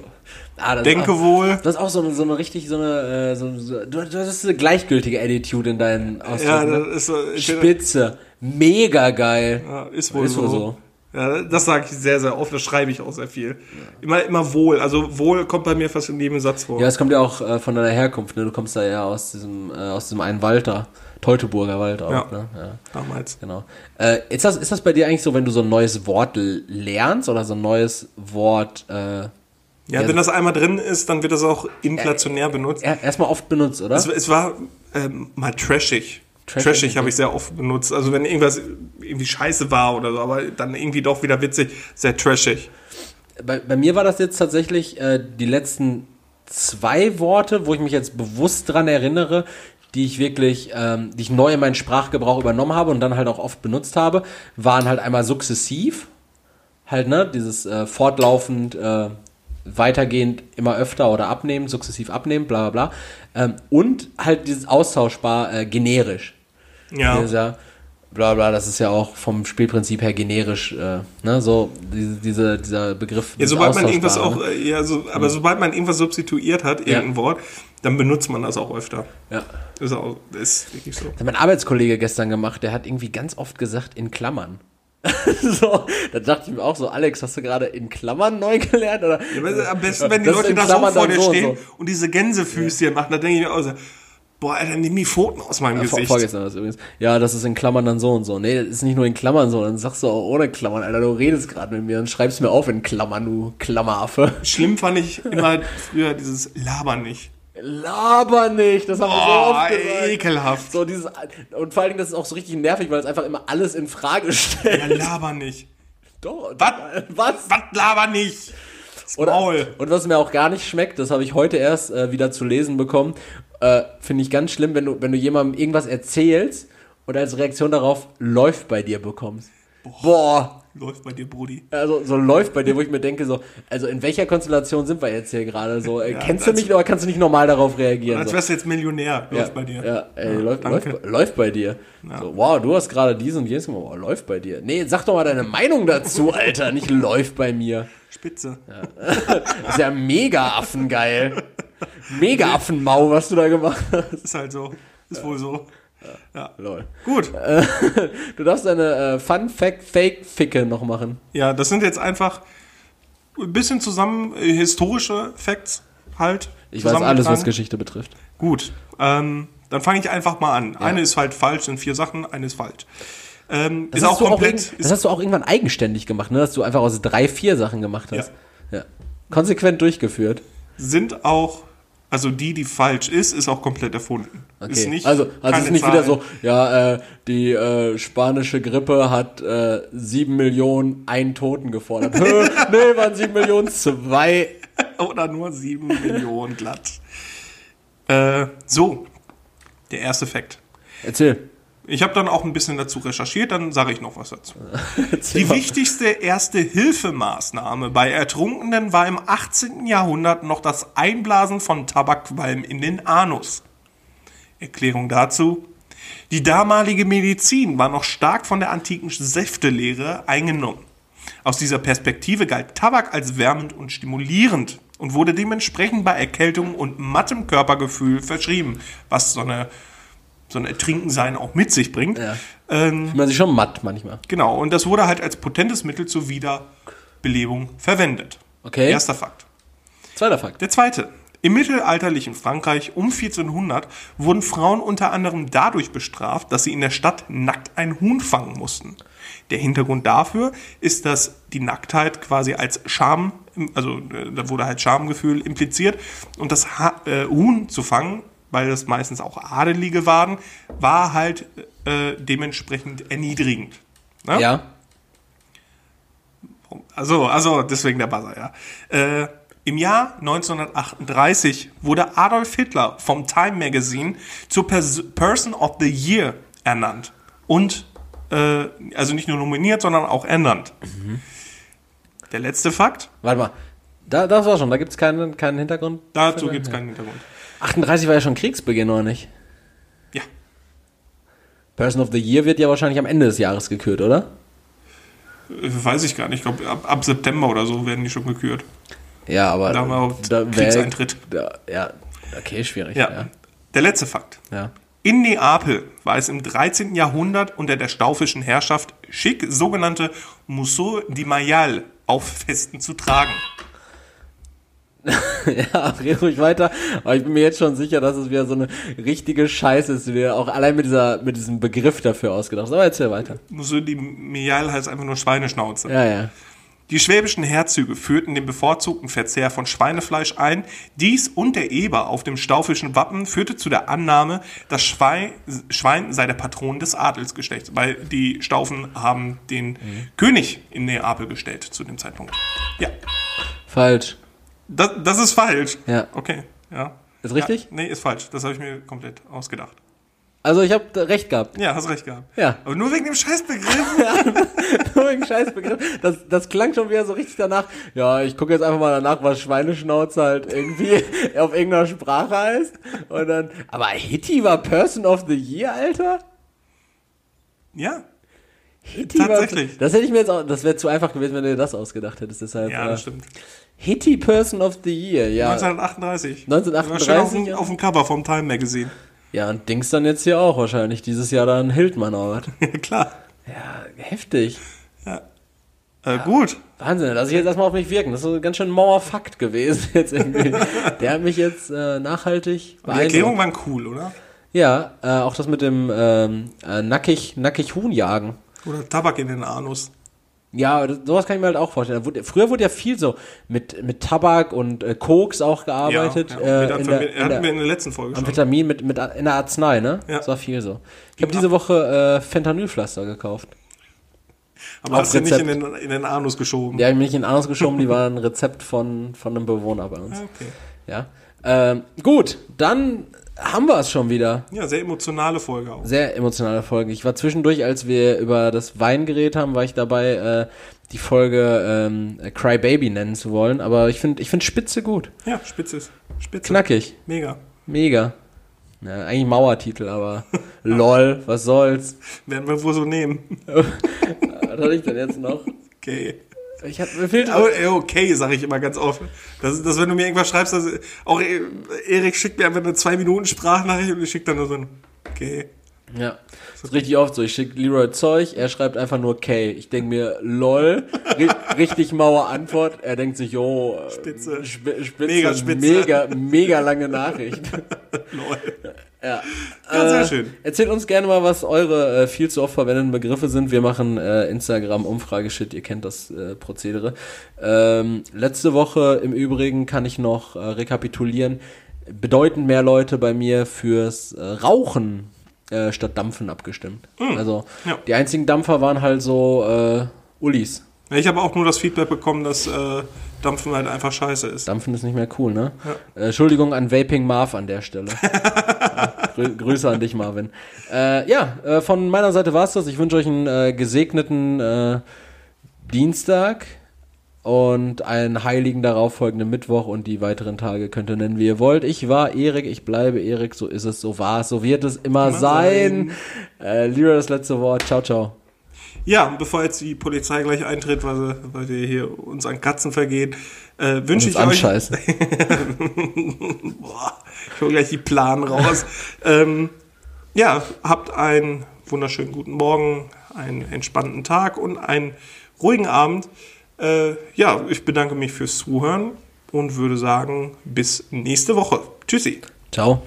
Ah, Denke auch, wohl. Das ist auch so eine, so eine richtig, so eine, äh, so, so, du, du hast eine gleichgültige Attitude in deinen Ja, Ausdrücken. das ne? ist so. Spitze. Mega geil. Ja, ist wohl Ist so. so. Ja, das sage ich sehr, sehr oft, das schreibe ich auch sehr viel. Immer, immer wohl. Also wohl kommt bei mir fast in jedem Satz vor. Ja, es kommt ja auch äh, von deiner Herkunft, ne? Du kommst da ja aus diesem, äh, aus diesem einen Wald da. Teutoburger Wald auch, Ja. ne? Ja, Damals. genau. Äh, ist, das, ist das bei dir eigentlich so, wenn du so ein neues Wort lernst oder so ein neues Wort äh, Ja, wenn das einmal drin ist, dann wird das auch inflationär benutzt. er, erstmal oft benutzt, oder? Es, es war ähm, mal trashig. Trashig, Trashig, habe ich sehr oft benutzt. Also wenn irgendwas irgendwie scheiße war oder so, aber dann irgendwie doch wieder witzig, sehr trashig. bei, bei mir war das jetzt tatsächlich äh, die letzten zwei Worte, wo ich mich jetzt bewusst dran erinnere, die ich wirklich, ähm, die ich neu in meinen Sprachgebrauch übernommen habe und dann halt auch oft benutzt habe, waren halt einmal sukzessiv, halt, ne, dieses äh, fortlaufend, äh, weitergehend immer öfter oder abnehmen, sukzessiv abnehmen, bla bla bla. Ähm, und halt dieses austauschbar äh, generisch. Ja. Dieser bla bla, das ist ja auch vom Spielprinzip her generisch, äh, ne, so diese, diese, dieser Begriff. Ja, sobald man irgendwas auch, ne? äh, ja, so, aber sobald man irgendwas substituiert hat, irgendein Wort, dann benutzt man das auch öfter. Ja. Ist auch, ist wirklich so. Das hat mein Arbeitskollege gestern gemacht, der hat irgendwie ganz oft gesagt in Klammern. so, da dachte ich mir auch so, Alex, hast du gerade in Klammern neu gelernt? Oder? Ja, am besten, wenn die Das Leute in da so Klammern vor dir so und stehen so. und diese Gänsefüßchen machen, da denke ich mir auch so, boah, Alter, nimm die Pfoten aus meinem Ja, Gesicht. vorgestern das übrigens. Ja, das ist in Klammern dann so und so. Nee, das ist nicht nur in Klammern so, dann sagst du auch ohne Klammern, Alter, du redest gerade mit mir und schreibst mir auf in Klammern, du Klammeraffe. Schlimm fand ich immer früher dieses Labern nicht. Laber nicht, das haben wir so Boah, oft gesagt. ekelhaft. So dieses, und vor allen Dingen, das ist auch so richtig nervig, weil es einfach immer alles in Frage stellt. Ja, laber nicht. Doch, Was? Was? Was laber nicht? Oder. Und was mir auch gar nicht schmeckt, das habe ich heute erst äh, wieder zu lesen bekommen, äh, finde ich ganz schlimm, wenn du, wenn du jemandem irgendwas erzählst und als Reaktion darauf läuft bei dir bekommst. Boah. Läuft bei dir, Brudi. Also so läuft bei dir, wo ich mir denke, so, also in welcher Konstellation sind wir jetzt hier gerade? So, äh, Ja, kennst du mich oder kannst du nicht normal darauf reagieren? Als So. wärst du jetzt Millionär. Läuft bei dir. Ja, ey, läuft, danke. läuft, läuft bei dir. So, wow, du hast gerade dies und jenes gemacht. Wow, läuft bei dir. Nee, sag doch mal deine Meinung dazu, Alter. Nicht läuft bei mir. Spitze. Das ist ja mega affengeil. Mega Affenmau, was du da gemacht hast. Ist halt so. Ist wohl so. Ja. Lol. Gut. Du darfst deine äh, Fun Fact Fake Ficke noch machen. Ja, das sind jetzt einfach ein bisschen zusammen äh, historische Facts halt. Ich weiß alles, was. Geschichte betrifft. Gut. Ähm, dann fange ich einfach mal an. Eine ist halt falsch, sind vier Sachen, eine ist falsch. Ähm, ist auch komplett. irgend- das hast du auch irgendwann eigenständig gemacht, ne? Dass du einfach aus drei, vier Sachen gemacht hast. Ja. Konsequent durchgeführt. sind auch, also die, die falsch ist, ist auch komplett erfunden. Okay. Ist nicht, also, also ist nicht Zahl. wieder so, ja, äh, die äh, spanische Grippe hat äh, sieben Millionen einen Toten gefordert. Nee, waren sieben Millionen zwei. Oder nur sieben Millionen glatt. Äh, so, der erste Fakt. Erzähl. Ich habe dann auch ein bisschen dazu recherchiert, dann sage ich noch was dazu. Die wichtigste erste Hilfemaßnahme bei Ertrunkenen war im 18. Jahrhundert noch das Einblasen von Tabakqualm in den Anus. Erklärung dazu. Die damalige Medizin war noch stark von der antiken Säftelehre eingenommen. Aus dieser Perspektive galt Tabak als wärmend und stimulierend und wurde dementsprechend bei Erkältung und mattem Körpergefühl verschrieben, was so eine so ein Ertrinkensein auch mit sich bringt. Ja. Ähm, man sich schon matt manchmal. Genau, und das wurde halt als potentes Mittel zur Wiederbelebung verwendet. Okay. Erster Fakt. Zweiter Fakt. Der zweite. Im mittelalterlichen Frankreich um 1400 wurden Frauen unter anderem dadurch bestraft, dass sie in der Stadt nackt ein Huhn fangen mussten. Der Hintergrund dafür ist, dass die Nacktheit quasi als Scham, also äh, da wurde halt Schamgefühl impliziert und das äh, Huhn zu fangen, weil das meistens auch Adelige waren, war halt äh, dementsprechend erniedrigend. Ne? Ja. Also, also deswegen der Buzzer, ja. Äh, Im Jahr 1938 wurde Adolf Hitler vom Time Magazine zur Pers Person of the Year ernannt. Und, äh, also nicht nur nominiert, sondern auch ernannt. Der letzte Fakt, Warte mal. Da, das war schon, da gibt es keinen, keinen Hintergrund. dazu gibt es keinen Hintergrund. 38 war ja schon Kriegsbeginn, oder nicht? Ja, Person of the Year wird ja wahrscheinlich am Ende des Jahres gekürt, oder? weiß ich gar nicht. Ich glaube, ab, ab September oder so werden die schon gekürt. Ja, aber Da haben wir auch wär- Kriegseintritt. Da, ja, okay, schwierig. Ja. Ja. Der letzte Fakt. ja. In Neapel war es im 13. Jahrhundert unter der staufischen Herrschaft schick, sogenannte Musso di Maial auf Festen zu tragen. Ja, red ruhig weiter. Aber ich bin mir jetzt schon sicher, dass es wieder so eine richtige Scheiße ist, die du dir auch allein mit, dieser, mit diesem Begriff dafür ausgedacht hast. Aber erzähl weiter. Musso di Maial heißt einfach nur Schweineschnauze. Ja, ja. Die schwäbischen Herzöge führten den bevorzugten Verzehr von Schweinefleisch ein. Dies und der Eber auf dem staufischen Wappen führte zu der Annahme, das Schwein, Schwein sei der Patron des Adelsgeschlechts, weil die Staufen haben den König in Neapel gestellt zu dem Zeitpunkt. Ja, Falsch. Das, das ist falsch. Ja. Okay, ja. Ist richtig? Ja, nee, ist falsch. Das habe ich mir komplett ausgedacht. Also ich habe recht gehabt. Ja, hast recht gehabt. Ja. Aber nur wegen dem Scheißbegriff. Nur ein Scheißbegriff. Das, das klang schon wieder so richtig danach. Ja, ich gucke jetzt einfach mal danach, was Schweineschnauze halt irgendwie auf irgendeiner Sprache heißt. Und dann. Aber Hitty war Person of the Year, Alter? ja, Hitty Tatsächlich. War, das hätte ich mir jetzt auch. Das wäre zu einfach gewesen, wenn du dir das ausgedacht hättest. Deshalb. ja, äh, das stimmt. Hitty Person of the Year, ja. 1938. 1938, War schön auf, dem- ja. auf dem Cover vom Time Magazine. Ja, und Dings dann jetzt hier auch wahrscheinlich. Dieses Jahr dann Hildmann oder was? Ja, klar. Ja, heftig. Ja. Äh, Gut. Wahnsinn, lass ich jetzt erstmal auf mich wirken. Das ist so ein ganz schön mauer Fakt gewesen jetzt irgendwie. Der hat mich jetzt äh, nachhaltig Die Erklärungen beeindruckt. waren cool, oder? Ja, äh, auch das mit dem ähm, äh, nackig, nackig Huhn jagen. Oder Tabak in den Anus. Ja, sowas kann ich mir halt auch vorstellen. Wurde, früher wurde ja viel so mit, mit Tabak und äh, Koks auch gearbeitet. Ja, äh, ja. in Mit der, in hatten der, wir in der letzten Folge schon. Amphetamin mit, mit in der Arznei, ne? Ja. Das war viel so. Ich habe diese Woche äh, Fentanylpflaster gekauft. Aber auf hast du nicht in den, in den Anus geschoben. Habe ich mir nicht in den Anus geschoben, die waren ein Rezept von, von einem Bewohner bei uns. Ah, Okay. Ja. Ähm, gut, dann haben wir es schon wieder. Ja, sehr emotionale Folge auch. Sehr emotionale Folge. Ich war zwischendurch, als wir über das Wein geredet haben, war ich dabei, äh, die Folge ähm, Cry Baby nennen zu wollen. Aber ich finde ich find Spitze gut. Ja, spitze ist. Spitze. Knackig. Mega. Mega. Ja, eigentlich Mauertitel, aber lol, was soll's. Werden wir wohl so nehmen. Was hatte ich denn jetzt noch? Okay. Ich hab, mir fehlt okay, sage ich immer ganz offen. Das ist, dass wenn du mir irgendwas schreibst, dass, auch äh, Erik schickt mir einfach eine zwei Minuten Sprachnachricht und ich schicke dann nur so ein Okay. Ja, das ist richtig oft so. Ich schicke Leroy Zeug, er schreibt einfach nur K. Ich denke mir, lol, ri richtig Mauer Antwort. Er denkt sich, jo, äh, Spitze. Sp Spitze, Mega spitze. mega, mega lange Nachricht. Lol. Ja, Ja, sehr Äh, schön. Erzählt uns gerne mal, was eure äh, viel zu oft verwendeten Begriffe sind. Wir machen äh, Instagram-Umfrage-Shit, ihr kennt das äh, Prozedere. Ähm, letzte Woche im Übrigen kann ich noch äh, rekapitulieren, bedeutend mehr Leute bei mir fürs äh, Rauchen äh, statt Dampfen abgestimmt. Also Hm. Ja. die einzigen Dampfer waren halt so äh, Ullis. Ich habe auch nur das Feedback bekommen, dass äh, Dampfen halt einfach scheiße ist. Dampfen ist nicht mehr cool, ne? Äh, Entschuldigung an Vaping Marv an der Stelle. ja, grü Grüße an dich, Marvin. Äh, ja, äh, von meiner Seite war's das. Ich wünsche euch einen äh, gesegneten äh, Dienstag und einen heiligen darauffolgenden Mittwoch und die weiteren Tage könnt ihr nennen, wie ihr wollt. Ich war Erik, ich bleibe Erik, so ist es, so war es, so wird es immer, sein. Äh, Lyra, das letzte Wort. Ciao, ciao. Ja, bevor jetzt die Polizei gleich eintritt, weil, sie- weil die hier uns an Katzen vergeht, äh, wünsche ich euch. Boah, ich hole gleich die Plan raus. ähm, ja, habt einen wunderschönen guten Morgen, einen entspannten Tag und einen ruhigen Abend. Äh, ja, ich bedanke mich fürs Zuhören und würde sagen, bis nächste Woche. Tschüssi. Ciao.